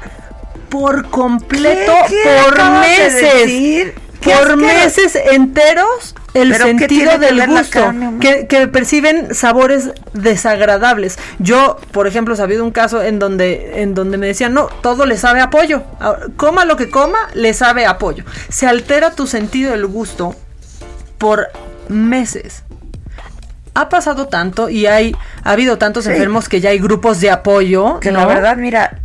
por completo ¿Qué? ¿Qué por de meses. Por meses enteros el ¿Pero qué sentido del gusto, que, que perciben sabores desagradables. Yo, por ejemplo, he sabido un caso en donde, en donde me decían, no, todo le sabe a pollo. Ahora, Coma lo que coma, le sabe a pollo. Se altera tu sentido del gusto por meses. Ha pasado tanto y hay ha habido tantos Sí. enfermos que ya hay grupos de apoyo. Que ¿no? la verdad, mira,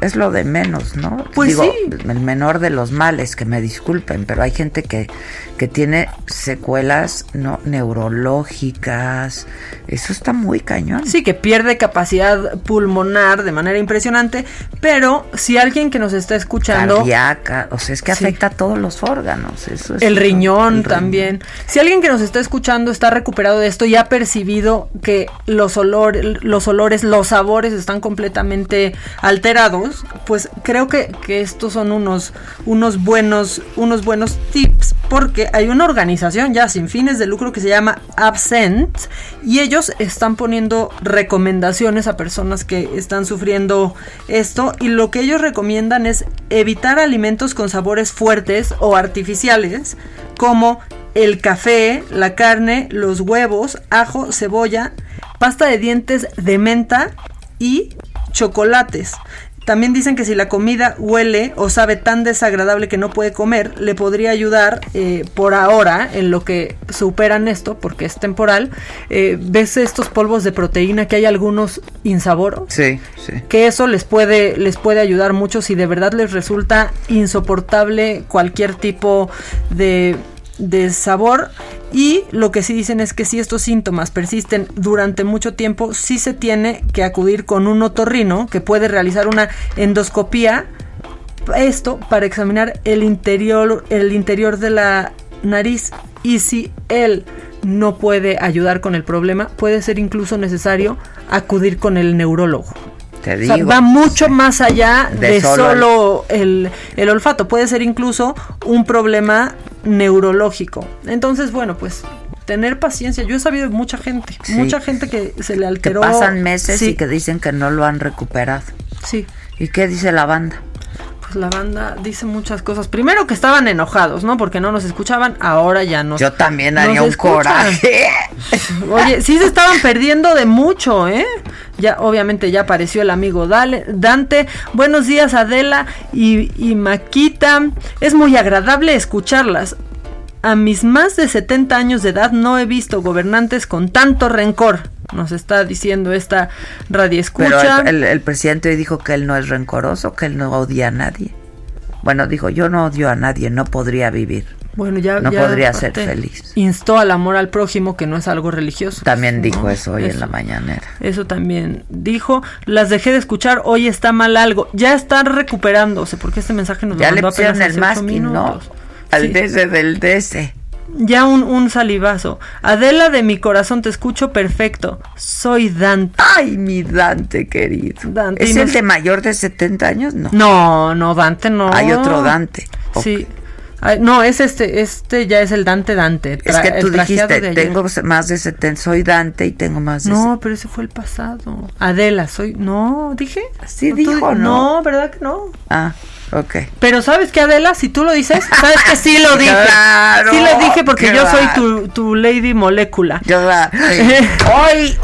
es lo de menos, ¿no? Pues Digo, sí. el menor de los males, que me disculpen, pero hay gente que, que tiene secuelas no neurológicas. Eso está muy cañón. Sí, que pierde capacidad pulmonar de manera impresionante, pero si alguien que nos está escuchando... Cardíaca, o sea, es que Sí. afecta a todos los órganos. Eso es El riñón el también. Si alguien que nos está escuchando está recuperado de esto y ha percibido que los olores, los olores, los sabores están completamente alterados, pues creo que, que estos son unos, unos buenos, unos buenos tips, porque hay una organización ya sin fines de lucro que se llama Absent y ellos están poniendo recomendaciones a personas que están sufriendo esto y lo que ellos recomiendan es evitar alimentos con sabores fuertes o artificiales como el café, la carne, los huevos, ajo, cebolla, pasta de dientes de menta y chocolates. También dicen que si la comida huele o sabe tan desagradable que no puede comer, le podría ayudar eh, por ahora en lo que superan esto, porque es temporal. Eh, ¿Ves estos polvos de proteína que hay algunos insaboros? Sí, sí. que eso les puede les puede ayudar mucho si de verdad les resulta insoportable cualquier tipo de de sabor y lo que sí dicen es que si estos síntomas persisten durante mucho tiempo sí se tiene que acudir con un otorrino que puede realizar una endoscopía esto para examinar el interior el interior de la nariz. Y si él no puede ayudar con el problema puede ser incluso necesario acudir con el neurólogo Te o sea, digo. va mucho más allá De de, solo solo, el, el olfato. Puede ser incluso un problema neurológico. Entonces, bueno, pues tener paciencia. Yo he sabido de mucha gente, Sí. mucha gente que se le que alteró. pasan meses Sí, y que dicen que no lo han recuperado. Sí. ¿Y qué dice la banda? Pues la banda dice muchas cosas. Primero que estaban enojados, ¿no? Porque no nos escuchaban. Ahora ya nos. Yo también haría un escuchan. coraje. *laughs* Oye, sí se estaban perdiendo de mucho, ¿eh? Ya, obviamente ya apareció el amigo Dale- Dante. Buenos días, Adela y, y Maquita. Es muy agradable escucharlas. A mis más de 70 años de edad no he visto gobernantes con tanto rencor. Nos está diciendo esta radio Pero escucha. el, el- el presidente hoy dijo que él no es rencoroso, que él no odia a nadie. Bueno, dijo, yo no odio a nadie, no podría vivir. Bueno, ya No ya, podría ser feliz. Instó al amor al prójimo, que no es algo religioso. También dijo No, eso hoy en la mañanera. Eso también dijo. Las dejé de escuchar. Hoy está mal algo. Ya están recuperándose porque este mensaje nos Ya lo le mandó pusieron apenas el hace masking, ¿no? minutos. Al Sí. DC del DC. Ya un, un salivazo. Adela de mi corazón, te escucho perfecto. Soy Dante. Ay, mi Dante querido. Dante. ¿Es el de mayor de 70 años? No. No, no, Dante no. Hay otro Dante. Sí. Ay, no, es este, este ya es el Dante Dante. Es que tú dijiste, tengo más de 70, soy Dante y tengo más de No, pero ese fue el pasado. Adela, soy. No, dije. Sí dijo, ¿no? No, ¿verdad que no? Ah, ok. Pero ¿sabes qué, Adela? Si tú lo dices, sabes que sí lo *laughs* dije. Claro, sí lo dije porque yo soy tu, tu lady molécula. Eh, *laughs* ¡Hoy!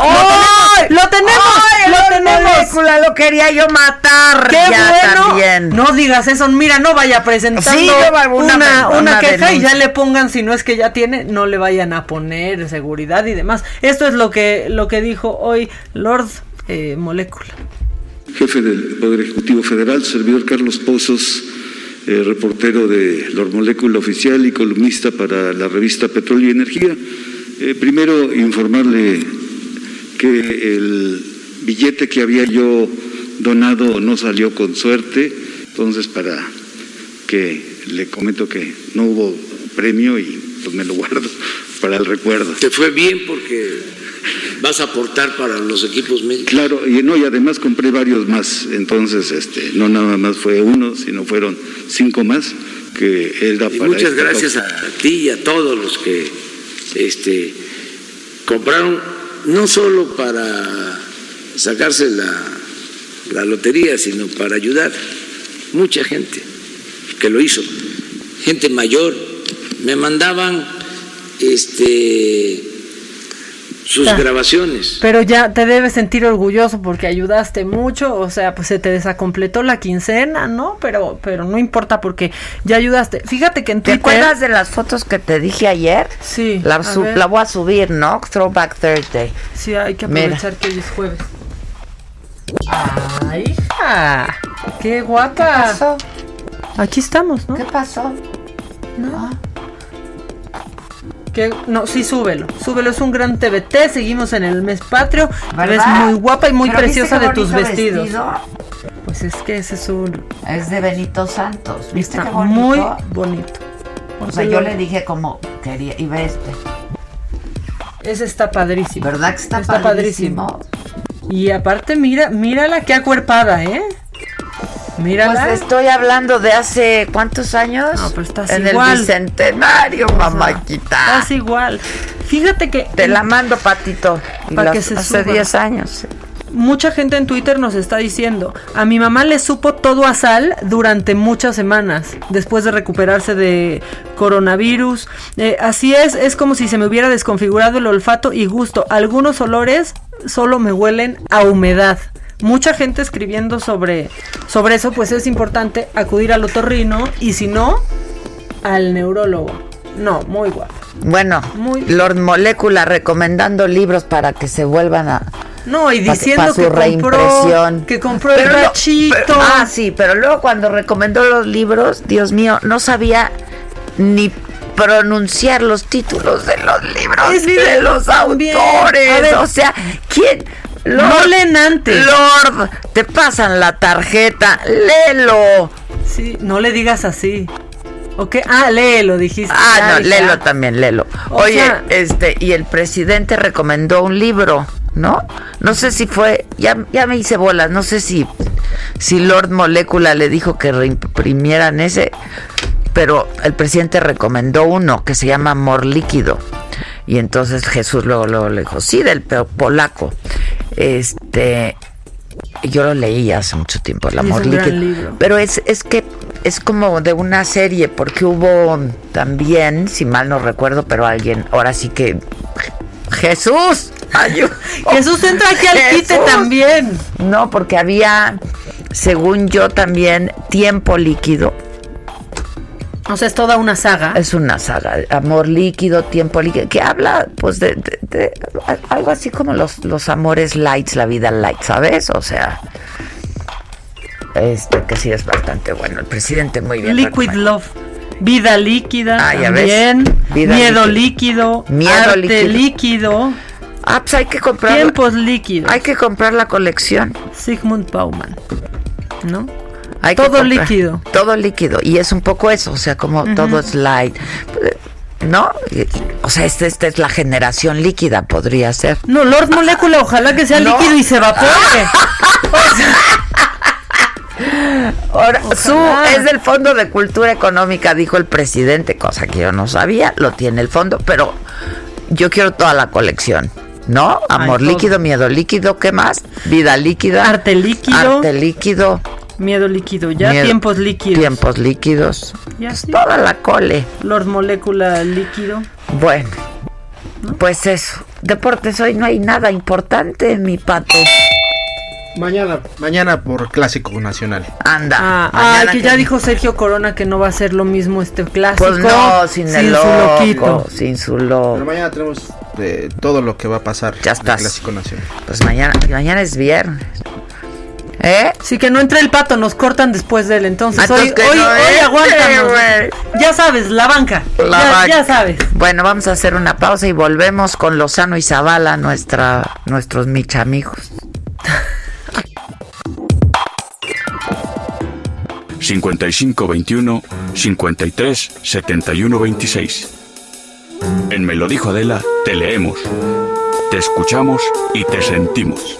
¡Lo tenemos! ¡Ay, ¡Lo tenemos! molécula lo quería yo matar! ¡Qué ya bueno! también. No digas eso, mira, no vaya presentando Sí, una- una, queja y ya le pongan, si no es que ya tiene, no le vayan a poner seguridad y demás. Esto es lo que, lo que dijo hoy Lord eh, Molécula. Jefe del Poder Ejecutivo Federal, servidor Carlos Pozos, eh, reportero de Lor Molécula Oficial y columnista para la revista Petróleo y Energía. Eh, primero, informarle que el billete que había yo donado no salió con suerte, entonces para que le comento que no hubo premio y pues me lo *laughs* guardo para el recuerdo. Te fue bien porque vas a aportar para los equipos médicos. Claro, y no, y además compré varios más, entonces este, no nada más fue uno, sino fueron cinco más que era Y para muchas gracias a ti y a todos los que este, compraron, no solo para sacarse la, la lotería, sino para ayudar. Mucha gente que lo hizo, gente mayor, me mandaban este, sus grabaciones. Pero ya te debes sentir orgulloso porque ayudaste mucho, o sea, pues se te desacompletó la quincena, ¿no? Pero, pero no importa porque ya ayudaste. Fíjate que en ¿Te Twitter... acuerdas de las fotos que te dije ayer? Sí. La, su- voy a subir, ¿no? Throwback Thursday. Sí, hay que Mira. aprovechar que hoy es jueves. ¡Ay, hija! ¡Qué guapa! Aquí estamos, ¿no? ¿Qué pasó? No. Que, no, sí, súbelo. Súbelo, es un gran TBT. Seguimos en el mes patrio. ¿Verdad? muy guapa y muy Pero ¿viste preciosa de tus vestidos. vestido? Pues es que ese es un. Es de Benito Santos. ¿Viste Está qué bonito? muy bonito. O sea, yo le dije como quería, y ve este. Ese está padrísimo. ¿Verdad que está, padrísimo? Y aparte, mira, mírala qué acuerpada, ¿eh? Mírala. Pues estoy hablando de hace cuántos años? No, pero estás en igual. el bicentenario, mamáquita. Estás igual. Fíjate que. Te la mando, patito. Y Pa' las- que se hace suba. 10 años. Mucha gente en Twitter nos está diciendo, a mi mamá le supo todo a sal durante muchas semanas, después de recuperarse de coronavirus. Eh, así es, es como si se me hubiera desconfigurado el olfato y gusto. Algunos olores solo me huelen a humedad. Mucha gente escribiendo sobre, sobre eso, pues es importante acudir al otorrino y si no, al neurólogo. No, muy guapo. Bueno, Muy- Lord Molécula recomendando libros para que se vuelvan a. No, y pa- diciendo pa' que compró, reimpresión. que compró el Pero rachito. pero- ah, sí, pero luego cuando recomendó los libros, Dios mío, no sabía ni pronunciar los títulos de los libros Es de los autores. ver, o sea, ¿quién? No leen antes. Lord, te pasan la tarjeta, léelo. Sí, no le digas así. ¿Ok? Ah, léelo, dijiste. Ah, Ya no, dije, léelo ah. también, léelo. O Oye, sea- este, y el presidente recomendó un libro, ¿no? No sé si fue, ya, ya me hice bolas, no sé si, si Lord Molécula le dijo que reimprimieran ese, pero el presidente recomendó uno que se llama Amor Líquido. Y entonces Jesús luego, luego le dijo, sí, del polaco. Este, yo lo leí hace mucho tiempo, El Es Amor Líquido. Pero es, es que es como de una serie, porque hubo también, si mal no recuerdo, pero alguien, ahora sí que. Jesús, *laughs* Jesús entra aquí al quite Jesús. también. No, porque había, según yo también, tiempo líquido. O sea, es toda una saga. Es una saga, amor líquido, tiempo líquido, que habla pues de, de- de algo así como los, los amores lights, la vida light, ¿sabes? O sea, este que sí es bastante bueno. El presidente muy bien. Liquid Love. Vida líquida Ah, ya ves. Vida Miedo líquido. Miedo arte líquido. líquido. Ah, pues hay que comprar. Tiempos líquidos. Hay que comprar la colección. Sigmund Bauman. ¿No? Hay Todo líquido. Todo líquido. Y es un poco eso, o sea, como todo es light. ¿No? O sea, esta, esta es la generación líquida, podría ser. No, Lord Molécula, ojalá que sea *laughs* No. líquido y se evapore. *laughs* Ahora, su es del Fondo de Cultura Económica, dijo el presidente, cosa que yo no sabía, lo tiene el fondo, pero yo quiero toda la colección. ¿No? Amor Ay, líquido, miedo líquido, ¿qué más? Vida líquida. Arte líquido. Arte líquido. Miedo líquido, ya miedo- tiempos líquidos. Tiempos líquidos. Ya sí. Toda la cole. Lord Molécula líquido. Bueno, pues eso. Deportes hoy no hay nada importante, mi pato. Mañana, mañana por clásico nacional. Anda. Ah, mañana ay, que ya dijo Sergio Corona que no va a ser lo mismo este clásico. Pues no, sin, el su loco, loquito. sin su loco. Pero mañana tenemos de todo lo que va a pasar. Ya en el estás. clásico nacional. Pues mañana, mañana es viernes. ¿Eh? Sí, que no entre el pato, nos cortan después de él. Entonces, hoy, hoy, no hoy entre, aguántanos. güey. Ya sabes, la banca. La ya, banca. ya sabes. Bueno, vamos a hacer una pausa y volvemos con Lozano y Zavala, nuestra, nuestros michamijos. 5521 53 71 26. En Me lo dijo Adela, te leemos, te escuchamos y te sentimos.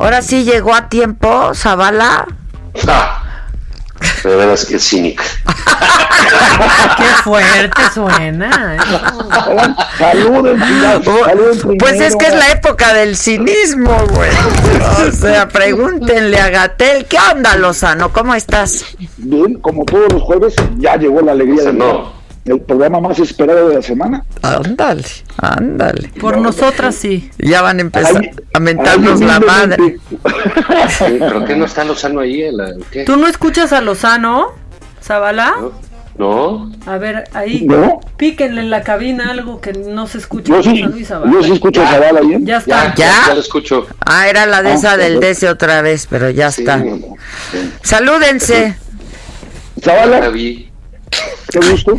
Ahora sí llegó a tiempo, Zavala. Ah, de veras que cínica. *laughs* Qué fuerte suena. Saluden, saluden Pues es que es la época del cinismo, güey. O sea, pregúntenle a Gatel. ¿Qué onda, Lozano? ¿Cómo estás? Bien, como todos los jueves, ya llegó la alegría de No. El programa más esperado de la semana. Ándale, ándale. Por nosotras sí. Ya van a empezar Ahí- a mentarnos la madre. Sí, ¿Pero qué no está Lozano ahí? ¿Qué? ¿Tú no escuchas a Lozano, Zabala? ¿No? A ver, ahí. No. Píquenle en la cabina algo que no se escucha. Yo sí, Zavala. yo sí escucho a Zavala bien. Ya está. ¿Ya? Ya lo escucho. Ah, era la de Ah, esa del. DC otra vez, pero ya Sí. está. Salúdense. Zavala. Qué gusto.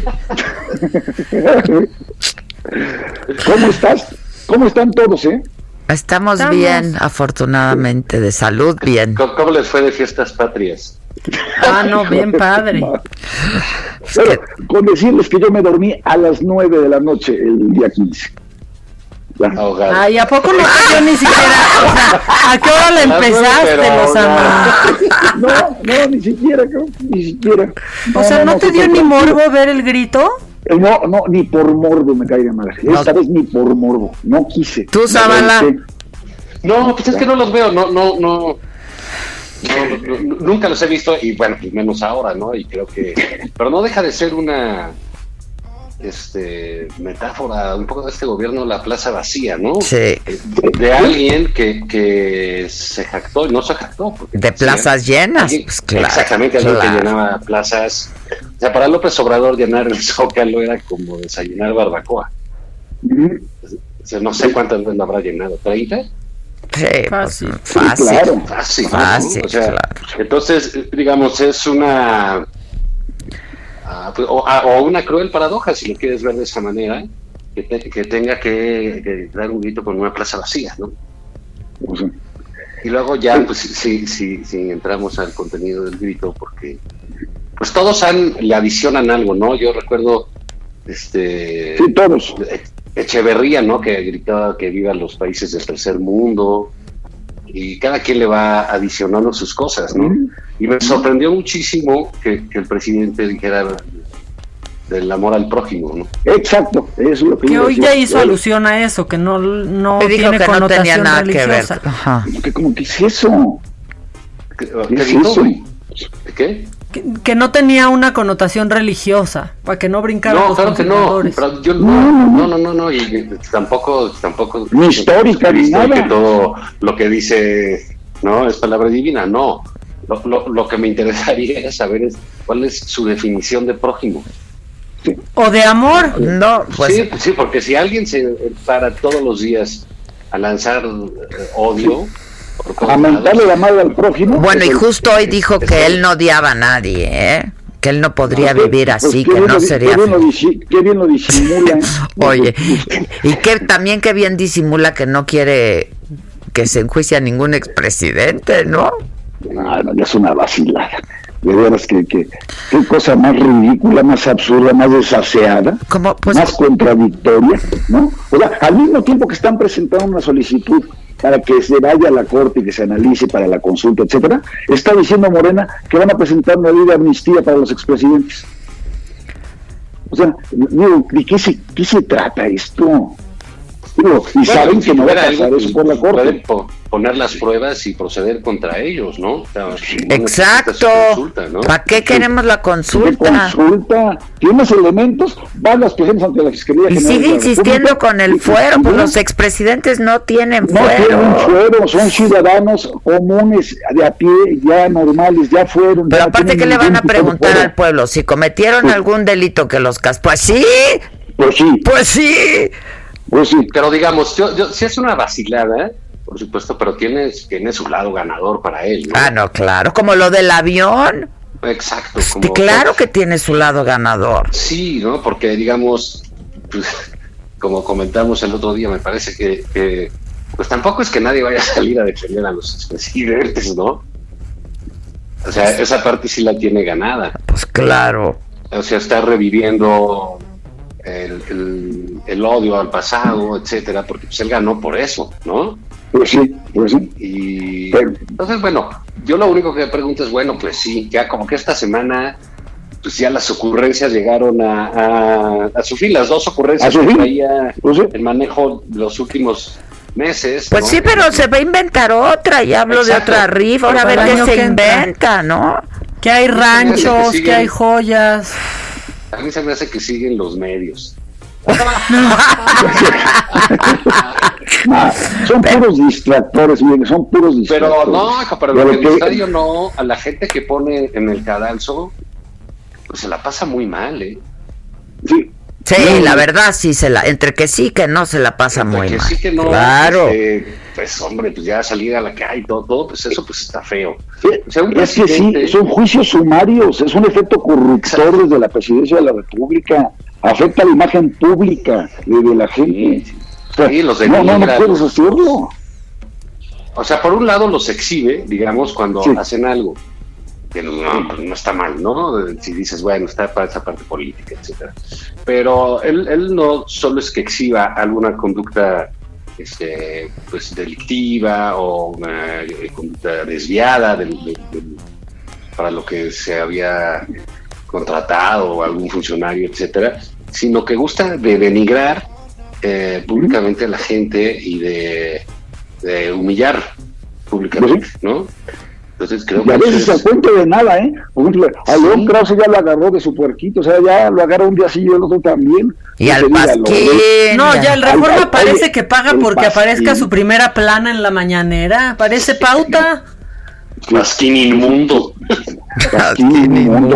¿Cómo estás? ¿Cómo están todos, eh? Estamos, Estamos. bien, afortunadamente, de salud, bien. ¿Cómo, cómo les fue de fiestas patrias? Ah, no, bien padre. *laughs* Pero con decirles que yo me dormí a las 9 de la noche el día 15. Ay, ¿a poco no te dio ni siquiera? O sea, ¿a qué hora la empezaste, Lozano? No, no, ni siquiera, cabrón, ni siquiera. O sea, ¿no te dio ni morbo ver el grito? Eh, No, no, ni por morbo me caiga mal. Esta vez ni por morbo. No quise. ¿Tú, lancé. No, pues es que no los veo, no, no, no. no, no, no, nunca los he visto y bueno, pues menos ahora, ¿no? Y creo que. Pero no deja de ser una. Este. Metáfora un poco de este gobierno, la plaza vacía, ¿no? Sí. De, de alguien que, que se jactó, y no se jactó. Porque De plazas llenas, alguien- pues claro. Exactamente, alguien claro. que llenaba plazas. O sea, para López Obrador llenar el Zócalo era como desayunar barbacoa. O sea, no sé cuántas veces lo habrá llenado, ¿30? Sí, pues, Fácil. fácil. claro. Fácil, ¿no? Fácil, O sea, claro. entonces, digamos, es una. Ah, pues, o, ah, o una cruel paradoja, si lo quieres ver de esa manera, que, te- que tenga que, que dar un grito con una plaza vacía, ¿no? Sea, Y luego ya, pues sí, sí, sí, entramos al contenido del grito, porque pues todos han, le adicionan algo, ¿no? Yo recuerdo, este, Sí, todos. Echeverría, ¿no? Que gritaba que vivan los países del tercer mundo, Y cada quien le va adicionando sus cosas, ¿no? Y me sorprendió muchísimo que, que el presidente dijera del amor al prójimo, ¿no? Exacto, es lo que Que hoy ya hizo alusión a eso, que no, no Me dijo tiene que no tenía nada que ver. Ajá. Que como que es eso. ¿Qué, ¿Qué qué es dijo? eso? ¿Qué? Que, que no tenía una connotación religiosa, para que no brincaran No, los claro que no. Pero yo no, no, no, no, no, y, tampoco, tampoco. Ni histórica, ni nada. Que todo lo que dice, no, es palabra divina, no. Lo, lo, lo que me interesaría *laughs* saber es cuál es su definición de prójimo. O de amor. No, pues sí, sí, porque si alguien se para todos los días a lanzar eh, odio, por todos A mentarle lados, la madre al prójimo. Bueno, y pues, justo hoy dijo que él no odiaba a nadie, ¿eh? Que él no podría pues, vivir pues, así, qué que no lo- sería... Qué bien lo, disi- qué bien lo disimula. *laughs* Oye, y que también que bien disimula que no quiere que se enjuicie a ningún expresidente, ¿no? No, no, es una vacilada. De veras que, que qué cosa más ridícula, más absurda, más desaseada, Pues más contradictoria, ¿no? O sea, al mismo tiempo que están presentando una solicitud para que se vaya a la corte y que se analice para la consulta, etcétera, está diciendo Morena que van a presentar una ley de amnistía para los expresidentes. O sea, digo, ¿de qué se, qué se trata esto? Digo, y Bueno, saben si que no va a pasar algo, eso por la corte. Poner las pruebas y proceder contra ellos, ¿no? O sea, no Exacto. consulta, ¿no? ¿Para qué queremos la ¿Qué consulta? consulta? ¿Tienes elementos? Van las presentes ante la Fiscalía Y General sigue insistiendo República. con el fuero, pues los expresidentes no tienen No tienen fuero. fuero, son ciudadanos comunes, de a pie, ya normales, ya fueron. Pero ya aparte, ¿qué le van a preguntar fuero. al pueblo? Si cometieron algún delito que los cas... Pues sí, Pues sí, pues sí. pues sí. Pero digamos, yo, yo, si es una vacilada, por supuesto, pero tiene, tiene su lado ganador para él, ¿no? Ah, no, claro, como lo del avión. Exacto. Sí, Como, claro que tiene su lado ganador. Sí, ¿no? Porque digamos, pues, como comentamos el otro día, me parece que, que, pues tampoco es que nadie vaya a salir a defender a los expresidentes, ¿no? O sea, esa parte sí la tiene ganada. Pues claro. O sea, está reviviendo el, el- el odio al pasado, etcétera, porque pues él ganó por eso, ¿no? Pues sí, pues sí. Y Pero- entonces, bueno, yo lo único que pregunto es, bueno, pues sí, ya como que esta semana, pues ya las ocurrencias llegaron a, a, a su fin, las dos ocurrencias ¿A su que traía Pues sí. el manejo los últimos meses. Pues ¿no? sí, pero se va a inventar otra. Ya hablo Exacto. de otra rifa. Ahora a ver qué se que entra. inventa, ¿no? Que hay me que ranchos, que, siguen- hay joyas. A mí se me hace que siguen los medios. *laughs* Son puros distractores, miren, son puros distractores. Pero no, pero lo el que- estadio no, a la gente que pone en el cadalso, pues se la pasa muy mal, ¿eh? Sí, Sí, No, la verdad sí se la, entre que sí que no se la pasa muy que mal. sí que no, claro. este, pues hombre, pues ya salir a la calle y todo, todo, pues eso pues está feo. Sí, O sea, un es que sí, son juicios sumarios, es un efecto corruptor desde la presidencia de la República, afecta la imagen pública de, la gente. O sea, Sí, los no, no, no puedes hacerlo. O sea, por un lado los exhibe, digamos, cuando Sí. hacen algo. Que no, no, pues, no está mal, ¿no? Si dices, bueno, está para esa parte política, etcétera. Pero él, él no solo es que exhiba alguna conducta este, pues delictiva o una eh, conducta desviada del- del- del- para lo que se había contratado o algún funcionario, etcétera, sino que gusta de denigrar eh, públicamente a la gente y de, de humillar públicamente, ¿no? Entonces creo Y a que veces es- cuenta de nada, ¿eh? Por ejemplo, a León Krause ya lo agarró de su puerquito, o sea, ya lo agarra un día así y el otro también. Y No al Pasquín. No, ya el Reforma Al- al- parece que paga porque aparezca su primera plana en la mañanera. Parece pauta. Pasquín inmundo.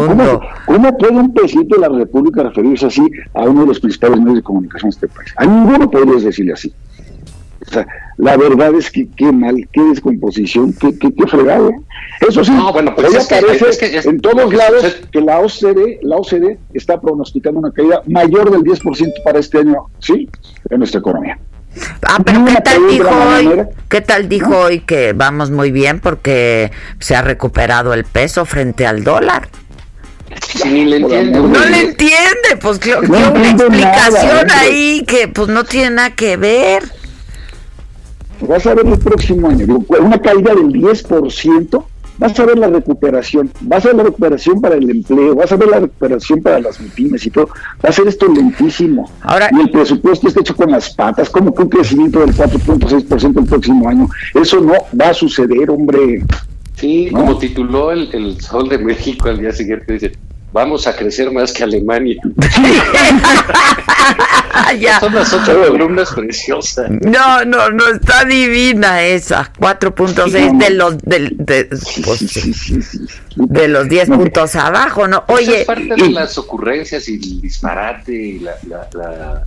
¿Cómo, cómo puede un presidente de la República referirse así a uno de los principales medios de comunicación de este país? A ninguno podrías decirle así. O sea, la verdad es que qué mal, qué descomposición, qué, qué, qué fregado. Eso sí, No, bueno, pues es que- aparece es que es- en todos lados sucede- que la OCDE, la OCDE está pronosticando una caída mayor del 10% para este año, ¿sí? En nuestra economía. Ah, pero ¿qué tal dijo hoy? manera- ¿Qué tal dijo hoy que vamos muy bien porque se ha recuperado el peso frente al dólar? Ni le entiendo. No le entiende, pues creo que No una nada, explicación ahí que pues no tiene nada que ver. vas a ver el próximo año, una caída del 10%, vas a ver la recuperación, vas a ver la recuperación para el empleo, vas a ver la recuperación para las pymes y todo, va a ser esto lentísimo. Ahora, y el presupuesto está hecho con las patas, como que un crecimiento del 4.6% el próximo año. Eso no va a suceder, hombre. Sí, ¿No? como tituló el, el Sol de México al día siguiente, dice, vamos a crecer más que Alemania. *laughs* ya. Son las ocho columnas preciosas. No, no, no está divina esa. 4.6 de los del- de, pues, de los 10 puntos abajo, ¿no? Eso Oye, es parte de las ocurrencias y el disparate y la, la, la,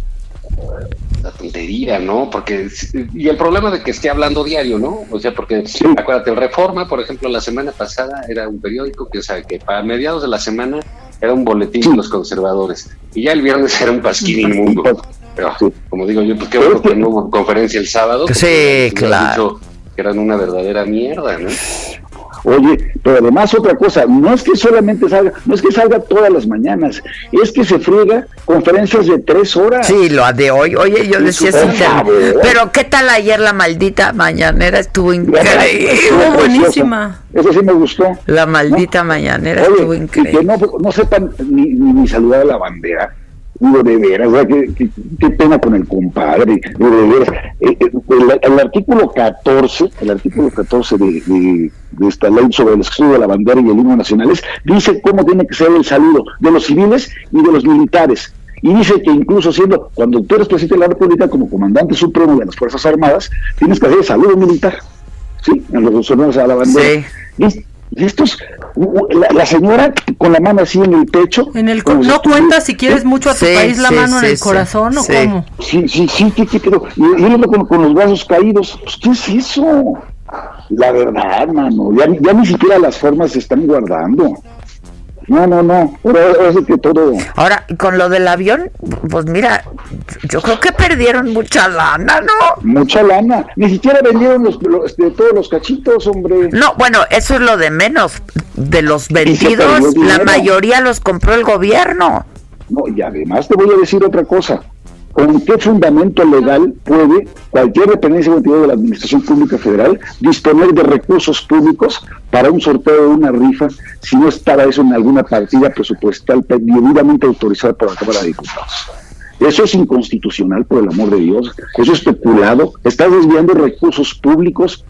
la tontería, ¿no? Porque y el problema de que esté hablando diario, ¿no? O sea, porque acuérdate, el Reforma, por ejemplo, la semana pasada era un periódico que, o sea, que para mediados de la semana era un boletín de los conservadores y ya el viernes era un pasquín inmundo. *laughs* Pero, como digo yo, pues qué bueno que no hubo conferencia el sábado. Sí, claro. Que eran una verdadera mierda, ¿no? Oye, pero además otra cosa, no es que solamente salga, no es que salga todas las mañanas, es que se friega conferencias de tres horas. Sí, lo de hoy. Oye, yo decía. Pero ¿qué tal ayer la maldita mañanera? Estuvo increíble. Estuvo buenísima. Eso sí me gustó. La maldita mañanera Oye, estuvo y increíble. que no, no sepan ni, ni, ni saludar a la bandera. Digo, de veras, o sea, qué, qué- qué pena con el compadre. Digo, de veras. Eh, eh, el, el artículo 14, el artículo 14 de, de- de esta ley sobre el escudo de la bandera y el himno nacionales, dice cómo tiene que ser el saludo de los civiles y de los militares. Y dice que incluso siendo, cuando tú eres presidente de la República como comandante supremo de las Fuerzas Armadas, tienes que hacer el saludo militar. Sí, en los honores a la bandera. Y- y estos, la, la señora con la mano así en el pecho. En el ¿No cuentas si quieres mucho a tu Sí, país la sí, mano en el sí, corazón o cómo? Sí, sí, sí, ¿qué, qué, pero, y, él con, con los brazos caídos. Pues, ¿Qué es eso? La verdad, mano, ya, ya ni siquiera las formas se están guardando. No, no, no, pero es que todo... Ahora, con lo del avión, pues mira, yo creo que perdieron mucha lana, ¿no? Mucha lana. Ni siquiera vendieron los, los- este, todos los cachitos, hombre. No, bueno, eso es lo de menos. De los vendidos, la mayoría los compró el gobierno. No, y además te voy a decir otra cosa. ¿Con qué fundamento legal puede cualquier dependencia o entidad de la Administración Pública Federal disponer de recursos públicos para un sorteo de una rifa si no estaba eso en alguna partida presupuestal debidamente autorizada por la Cámara de Diputados? Eso es inconstitucional, por el amor de Dios. Eso es especulado. Estás desviando recursos públicos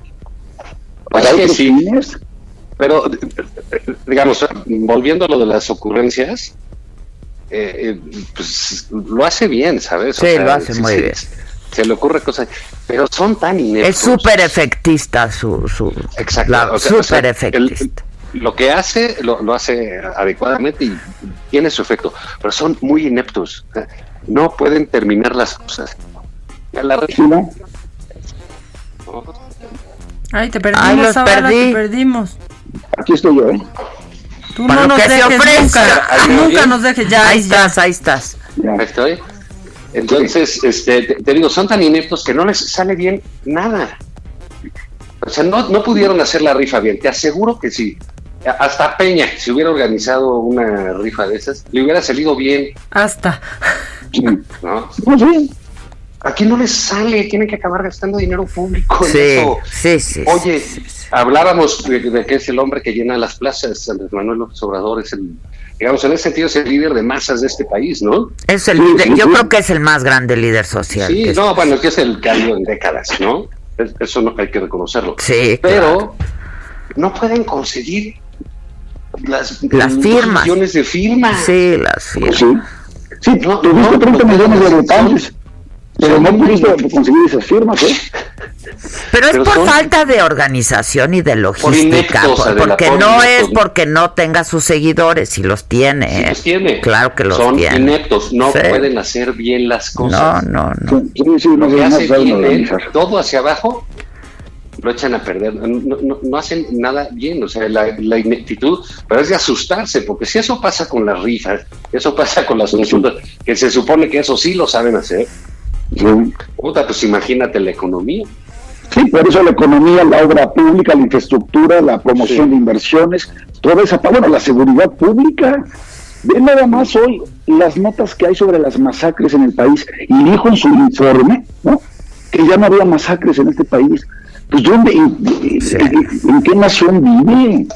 para otros sí. fines. Pero, digamos, volviendo a lo de las ocurrencias, eh, pues lo hace bien, ¿sabes? Sí, lo hace muy bien. Se le ocurre cosas, pero son tan ineptos. Es súper efectista su... su Exacto. la- o sea, o sea, súper efectista. el- lo que hace, lo, lo hace adecuadamente y tiene su efecto, pero son muy ineptos. No pueden terminar las cosas. Ya la ¿no? Ay, te perdimos, Ay, los perdí. te perdimos. Aquí estoy yo, ¿eh? Tú Para no lo nos que se dejes ofrezca. nunca, bien. nos dejes, ya, ahí ya. estás, ahí estás. Ahí estoy. Entonces, este, te, te digo, son tan ineptos que no les sale bien nada. O sea, no, no pudieron hacer la rifa bien. Te aseguro que sí. Hasta Peña, si hubiera organizado una rifa de esas, le hubiera salido bien, Hasta. ¿no? Pues sí. Aquí no les sale, tienen que acabar gastando dinero público en Sí, eso. sí, sí. Oye, hablábamos de, de que es el hombre que llena las plazas, Andrés Manuel López Obrador es el, digamos, en ese sentido es el líder de masas de este país, ¿no? Es el líder- yo creo que es el más grande líder social. Sí, que es- no, bueno, que es el cambio en décadas, ¿no? Es- Eso no hay que reconocerlo. Sí, Pero no pueden conseguir las, Las firmas. millones de firmas. Sí, las firmas. Sí, sí No, tuviste no, 30 no, millones de votantes, pero no pudiste conseguir esas firmas, ¿eh? Pero es Pero por son- falta de organización y de logística, por- porque por no es porque no tenga sus seguidores, si los tiene. Sí ¿eh? los tiene. Claro que los Son tiene. ineptos, no Sí. pueden hacer bien las No, cosas. no, no. Sí, sí, no, Lo que no hace saben bien él, organizar. todo hacia abajo, lo echan a perder. No, no- no hacen nada bien, o sea, la, la ineptitud, pero es de asustarse, porque si eso pasa con las rifas, eso pasa con las consultas, que se supone que eso sí lo saben hacer, Sí. puta, pues imagínate la economía. Sí, por eso la economía, la obra pública, la infraestructura, la promoción Sí. de inversiones, toda esa, bueno, la seguridad pública. Ve nada más hoy las notas que hay sobre las masacres en el país y dijo en su informe, ¿no? Que ya no había masacres en este país. Pues ¿dónde, en, en- en qué nación vive?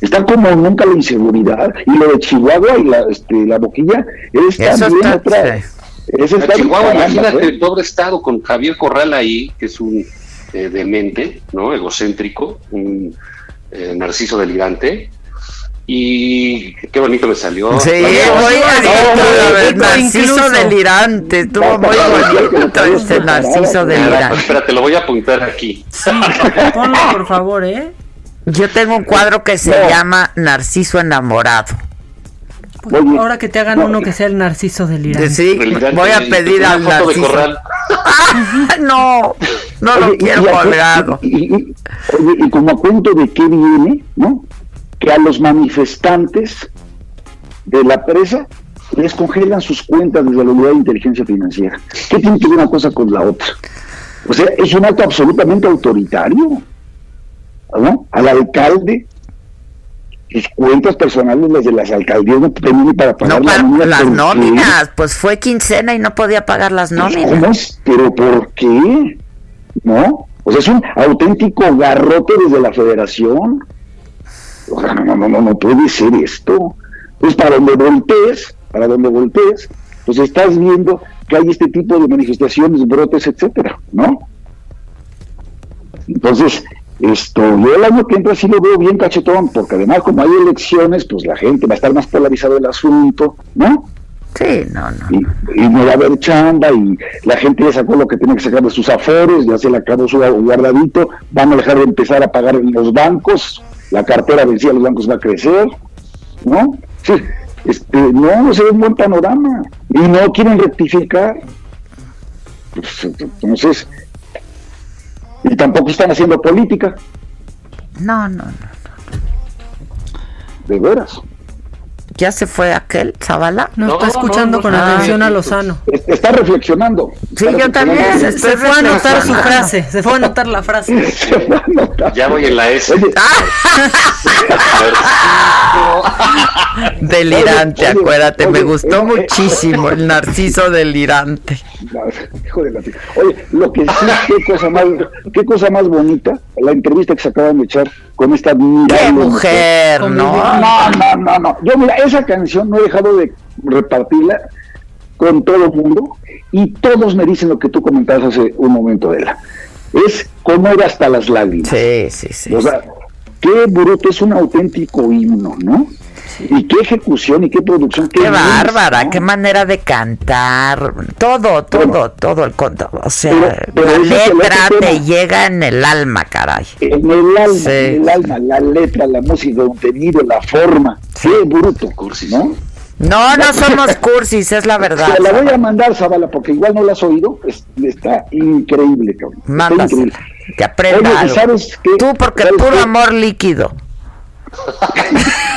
Está como nunca la inseguridad. Y lo de Chihuahua y la, este, la boquilla es también está- otra. Es A estar Chihuahua, caramba, imagínate pues. el pobre estado con Javier Corral ahí, que es un eh, demente, ¿no? Egocéntrico, un eh, narciso delirante. Y qué bonito me salió. Sí, muy bonito, Narciso delirante, estuvo muy bonito este Narciso Ah, delirante. Espérate, lo voy a apuntar aquí. Ponlo, por favor, ¿eh? Yo tengo un cuadro que se llama Narciso enamorado. Pues ahora que te hagan uno que sea el narciso delirante. Sí, voy a pedir al Narciso. Corral. *laughs* no, no lo Oye, quiero y- colgado. Y, y- oye, y como a cuento de qué viene, ¿no? Que a los manifestantes de la presa les congelan sus cuentas desde la unidad de inteligencia financiera. ¿Qué tiene que ver una cosa con la otra? O sea, es un acto absolutamente autoritario. ¿no? Al alcalde, sus cuentas personales, las de las alcaldías, no tenían ni para pagar No, la para nómina, las nóminas, pues fue quincena y no podía pagar las Pues, nóminas. ¿Cómo es? ¿Pero por qué? ¿No? O sea, es un auténtico garrote desde la federación. O sea, no, no, no, no, no puede ser esto. Pues para donde voltees, para donde voltees, pues estás viendo que hay este tipo de manifestaciones, brotes, etcétera, ¿no? Entonces, esto, yo el año que entra sí lo veo bien cachetón, porque además como hay elecciones, pues la gente va a estar más polarizado el asunto, ¿no? Sí, no, no. Y, y no va a haber chamba y la gente ya sacó lo que tiene que sacar de sus afores, ya se le acabó su guardadito, van a dejar de empezar a pagar en los bancos, la cartera vencida de los bancos va a crecer, ¿no? Sí, este, no, se ve un buen panorama y no quieren rectificar. Pues, entonces, y tampoco están haciendo política, No, no, no. de veras. ¿Ya se fue aquel, Zavala? No, está escuchando con atención a Lozano. Es- Está reflexionando. Sí, Está yo también. Se, se fue a anotar su frase, se fue a anotar la frase. *laughs* Ya voy en la S. *laughs* Delirante, Oye, oye, acuérdate, me gustó eh, muchísimo el narciso *laughs* delirante. Hijo de la. Oye, lo que sí, qué cosa más, qué cosa más bonita, la entrevista que se acaban de echar con esta admirable ¡Qué mujer, no! No, no, no, no. Yo, mira, esa canción no he dejado de repartirla con todo el mundo y todos me dicen lo que tú comentabas hace un momento, Adela. Es como era hasta las lágrimas. Sí, sí, sí. O sea, qué bruto, es un auténtico himno, ¿no? Y qué ejecución y qué producción. Qué bien, bárbara, ¿no? qué manera de cantar, todo, todo, todo el conto, o sea, Pero- pero la letra te tema. llega en el alma, caray. En el alma, Sí. en el alma, la letra, la música, el contenido, la forma. Qué bruto, ¿no? No, no somos cursis, es la verdad. Te la voy a mandar, Zabala, porque igual no la has oído. es- está increíble, cabrón. Está Mándasela, increíble. que aprenda Oye, ¿y algo. ¿sabes qué? Tú, porque ¿Sabes puro qué? amor líquido. *laughs*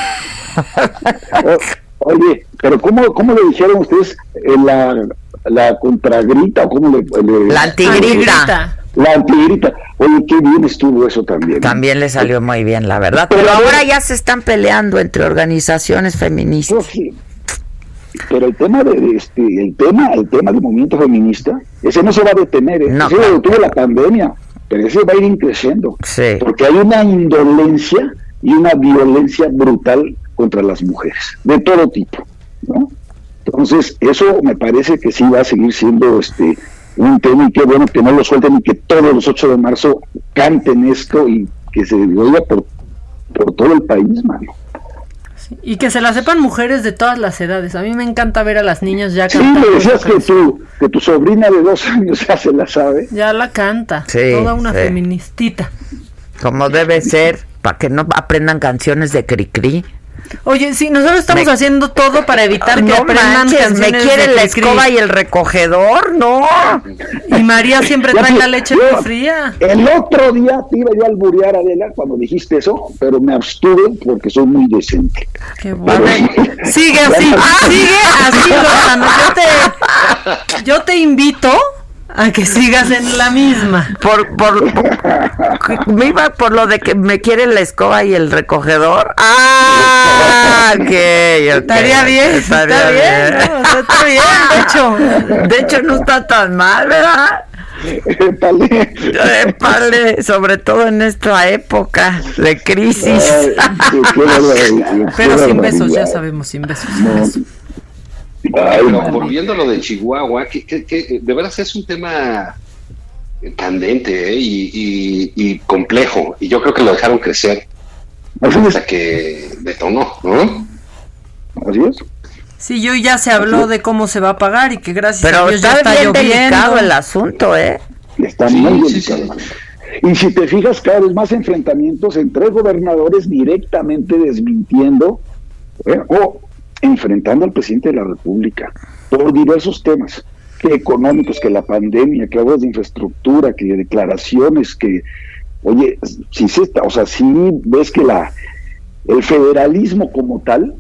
*laughs* Oye, pero ¿cómo, cómo le dijeron ustedes eh, la, la contragrita o cómo le, le- La antigrita. La antigrita. Oye, qué bien estuvo eso también. También le salió muy bien, la verdad. Pero Pero ahora ya se están peleando entre organizaciones feministas. Pero el tema de este, el tema, el tema del movimiento feminista, ese no se va a detener, ¿eh? No, ese lo detuvo la pandemia, pero ese va a ir creciendo. Sí. Porque hay una indolencia y una violencia brutal contra las mujeres, de todo tipo, ¿no? Entonces, eso me parece que sí va a seguir siendo este un tema y qué bueno que no lo suelten y que todos los 8 de marzo canten esto y que se oiga por, por todo el país, mano. Y que se la sepan mujeres de todas las edades. A mí me encanta ver a las niñas ya Sí, cantando. me decías que tu, que tu sobrina de dos años *laughs* ya se la sabe. Ya la canta. Sí, toda una sí. feministita. Como debe ser, para que no aprendan canciones de Cricri. Oye, sí, nosotros estamos Me- haciendo todo para evitar que aprendan manches, me canciones quiere de la escoba y el recogedor, no. Y María siempre trae la leche yo- muy fría. El otro día te iba yo a alburear, Adela, cuando dijiste eso, pero me abstuve porque soy muy decente. Qué bueno. Sigue así, sigue así, Lozano. Yo te, yo te invito a que sigas en la misma. Por, por, por- me iba por lo de que me quiere la escoba y el recogedor. Ah, ok, ok. Estaría bien, Estaría está bien, está bien, de hecho. De hecho, no está tan mal, ¿verdad? Épale. Épale, sobre todo en esta época de crisis. Ay, qué- qué barbaridad, Pero qué sin besos, ya sabemos, sin besos. sin besos. Ay, Pero no. volviendo a lo de Chihuahua, que, que- que de veras es un tema candente ¿eh? y, y- y complejo. Y yo creo que lo dejaron crecer hasta que detonó, ¿no? Así es. Sí, yo ya se habló de cómo se va a pagar y que gracias Pero a Dios ya está está bien lloviendo. delicado el asunto, ¿eh? Está muy delicado. Y si te fijas, cada vez más enfrentamientos entre gobernadores directamente desmintiendo ¿eh? o enfrentando al presidente de la República por diversos temas, que económicos, que la pandemia, que hablas de infraestructura, que de declaraciones, que, oye, si se está, o sea, si ves que la el federalismo como tal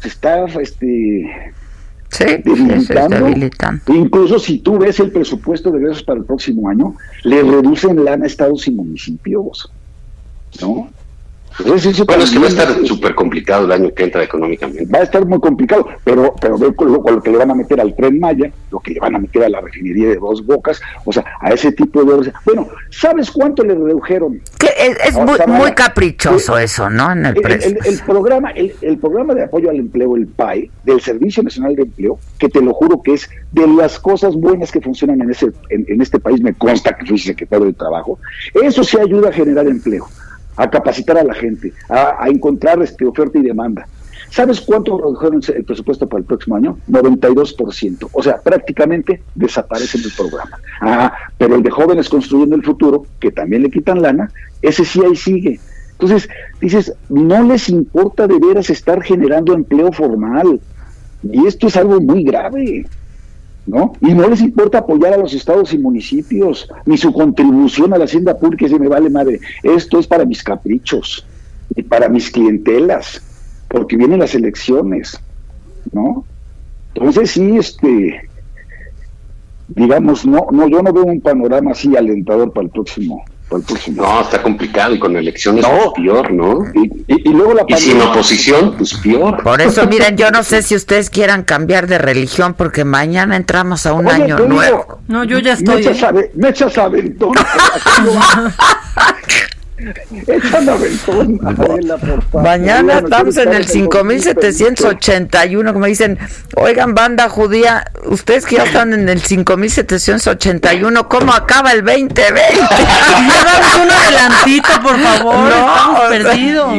se está este Sí, debilitando. debilitando. Incluso si tú ves el presupuesto de egresos para el próximo año, le reducen lana a estados y municipios. ¿No? Eso Bueno, es que va a estar súper complicado el año que entra económicamente. va a estar muy complicado, pero pero ve con lo, con lo que le van a meter al tren Maya, lo que le van a meter a la refinería de dos bocas, o sea, a ese tipo de... Bueno, ¿sabes cuánto le redujeron? Que es, muy, caprichoso eso, ¿no? En el el, precio. el- el programa el, el programa de apoyo al empleo el PAE del Servicio Nacional de Empleo que te lo juro que es de las cosas buenas que funcionan en ese en, en este país me consta que fui secretario de trabajo eso sí ayuda a generar empleo a capacitar a la gente a, encontrar este oferta y demanda ¿Sabes cuánto redujeron el presupuesto para el próximo año? 92%. O sea, prácticamente desaparece el programa. Ah, pero el de jóvenes construyendo el futuro, que también le quitan lana, ese sí ahí sigue. Entonces, dices, no les importa de veras estar generando empleo formal. Y esto es algo muy grave. ¿No? Y no les importa apoyar a los estados y municipios, ni su contribución a la hacienda pública, se me vale madre. Esto es para mis caprichos y para mis clientelas, porque vienen las elecciones, ¿no? Entonces sí, este, digamos, no, no, yo no veo un panorama así alentador para el próximo, el próximo. No, está complicado y con elecciones No. pues, peor, ¿no? Y, y- y luego la Y sin oposición, pues peor. Por eso, *laughs* miren, yo no sé si ustedes quieran cambiar de religión porque mañana entramos a un Oye, año digo, nuevo. No, yo ya Me estoy. echas, ¿eh? ave- me echas Mañana estamos en el estamos en 5781, como dicen, oigan, banda judía, ustedes que ya están en el 5781, ¿cómo acaba el 2020? *laughs* Dame un adelantito, por favor. No, estamos o sea, perdidos.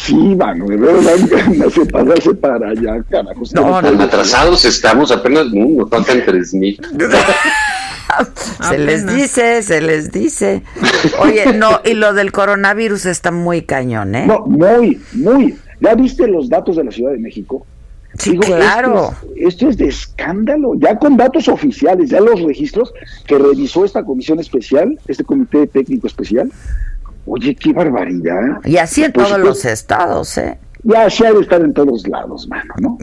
Sí, mano, de verdad, de pasarse para allá, carajo. No, Tan atrasados estamos, apenas uh, nos faltan tres mil. *laughs* Se les dice, se les dice. Oye, no, y lo del coronavirus está muy cañón, ¿eh? No, muy, muy. ¿Ya viste los datos de la Ciudad de México? Sí, claro. Esto es, esto es de escándalo, ya con datos oficiales, ya los registros que revisó esta comisión especial, este comité técnico especial. Oye, qué barbaridad. Y así en Pues, todos pues, los estados, ¿eh? Ya se ha de estar en todos lados, mano, ¿no?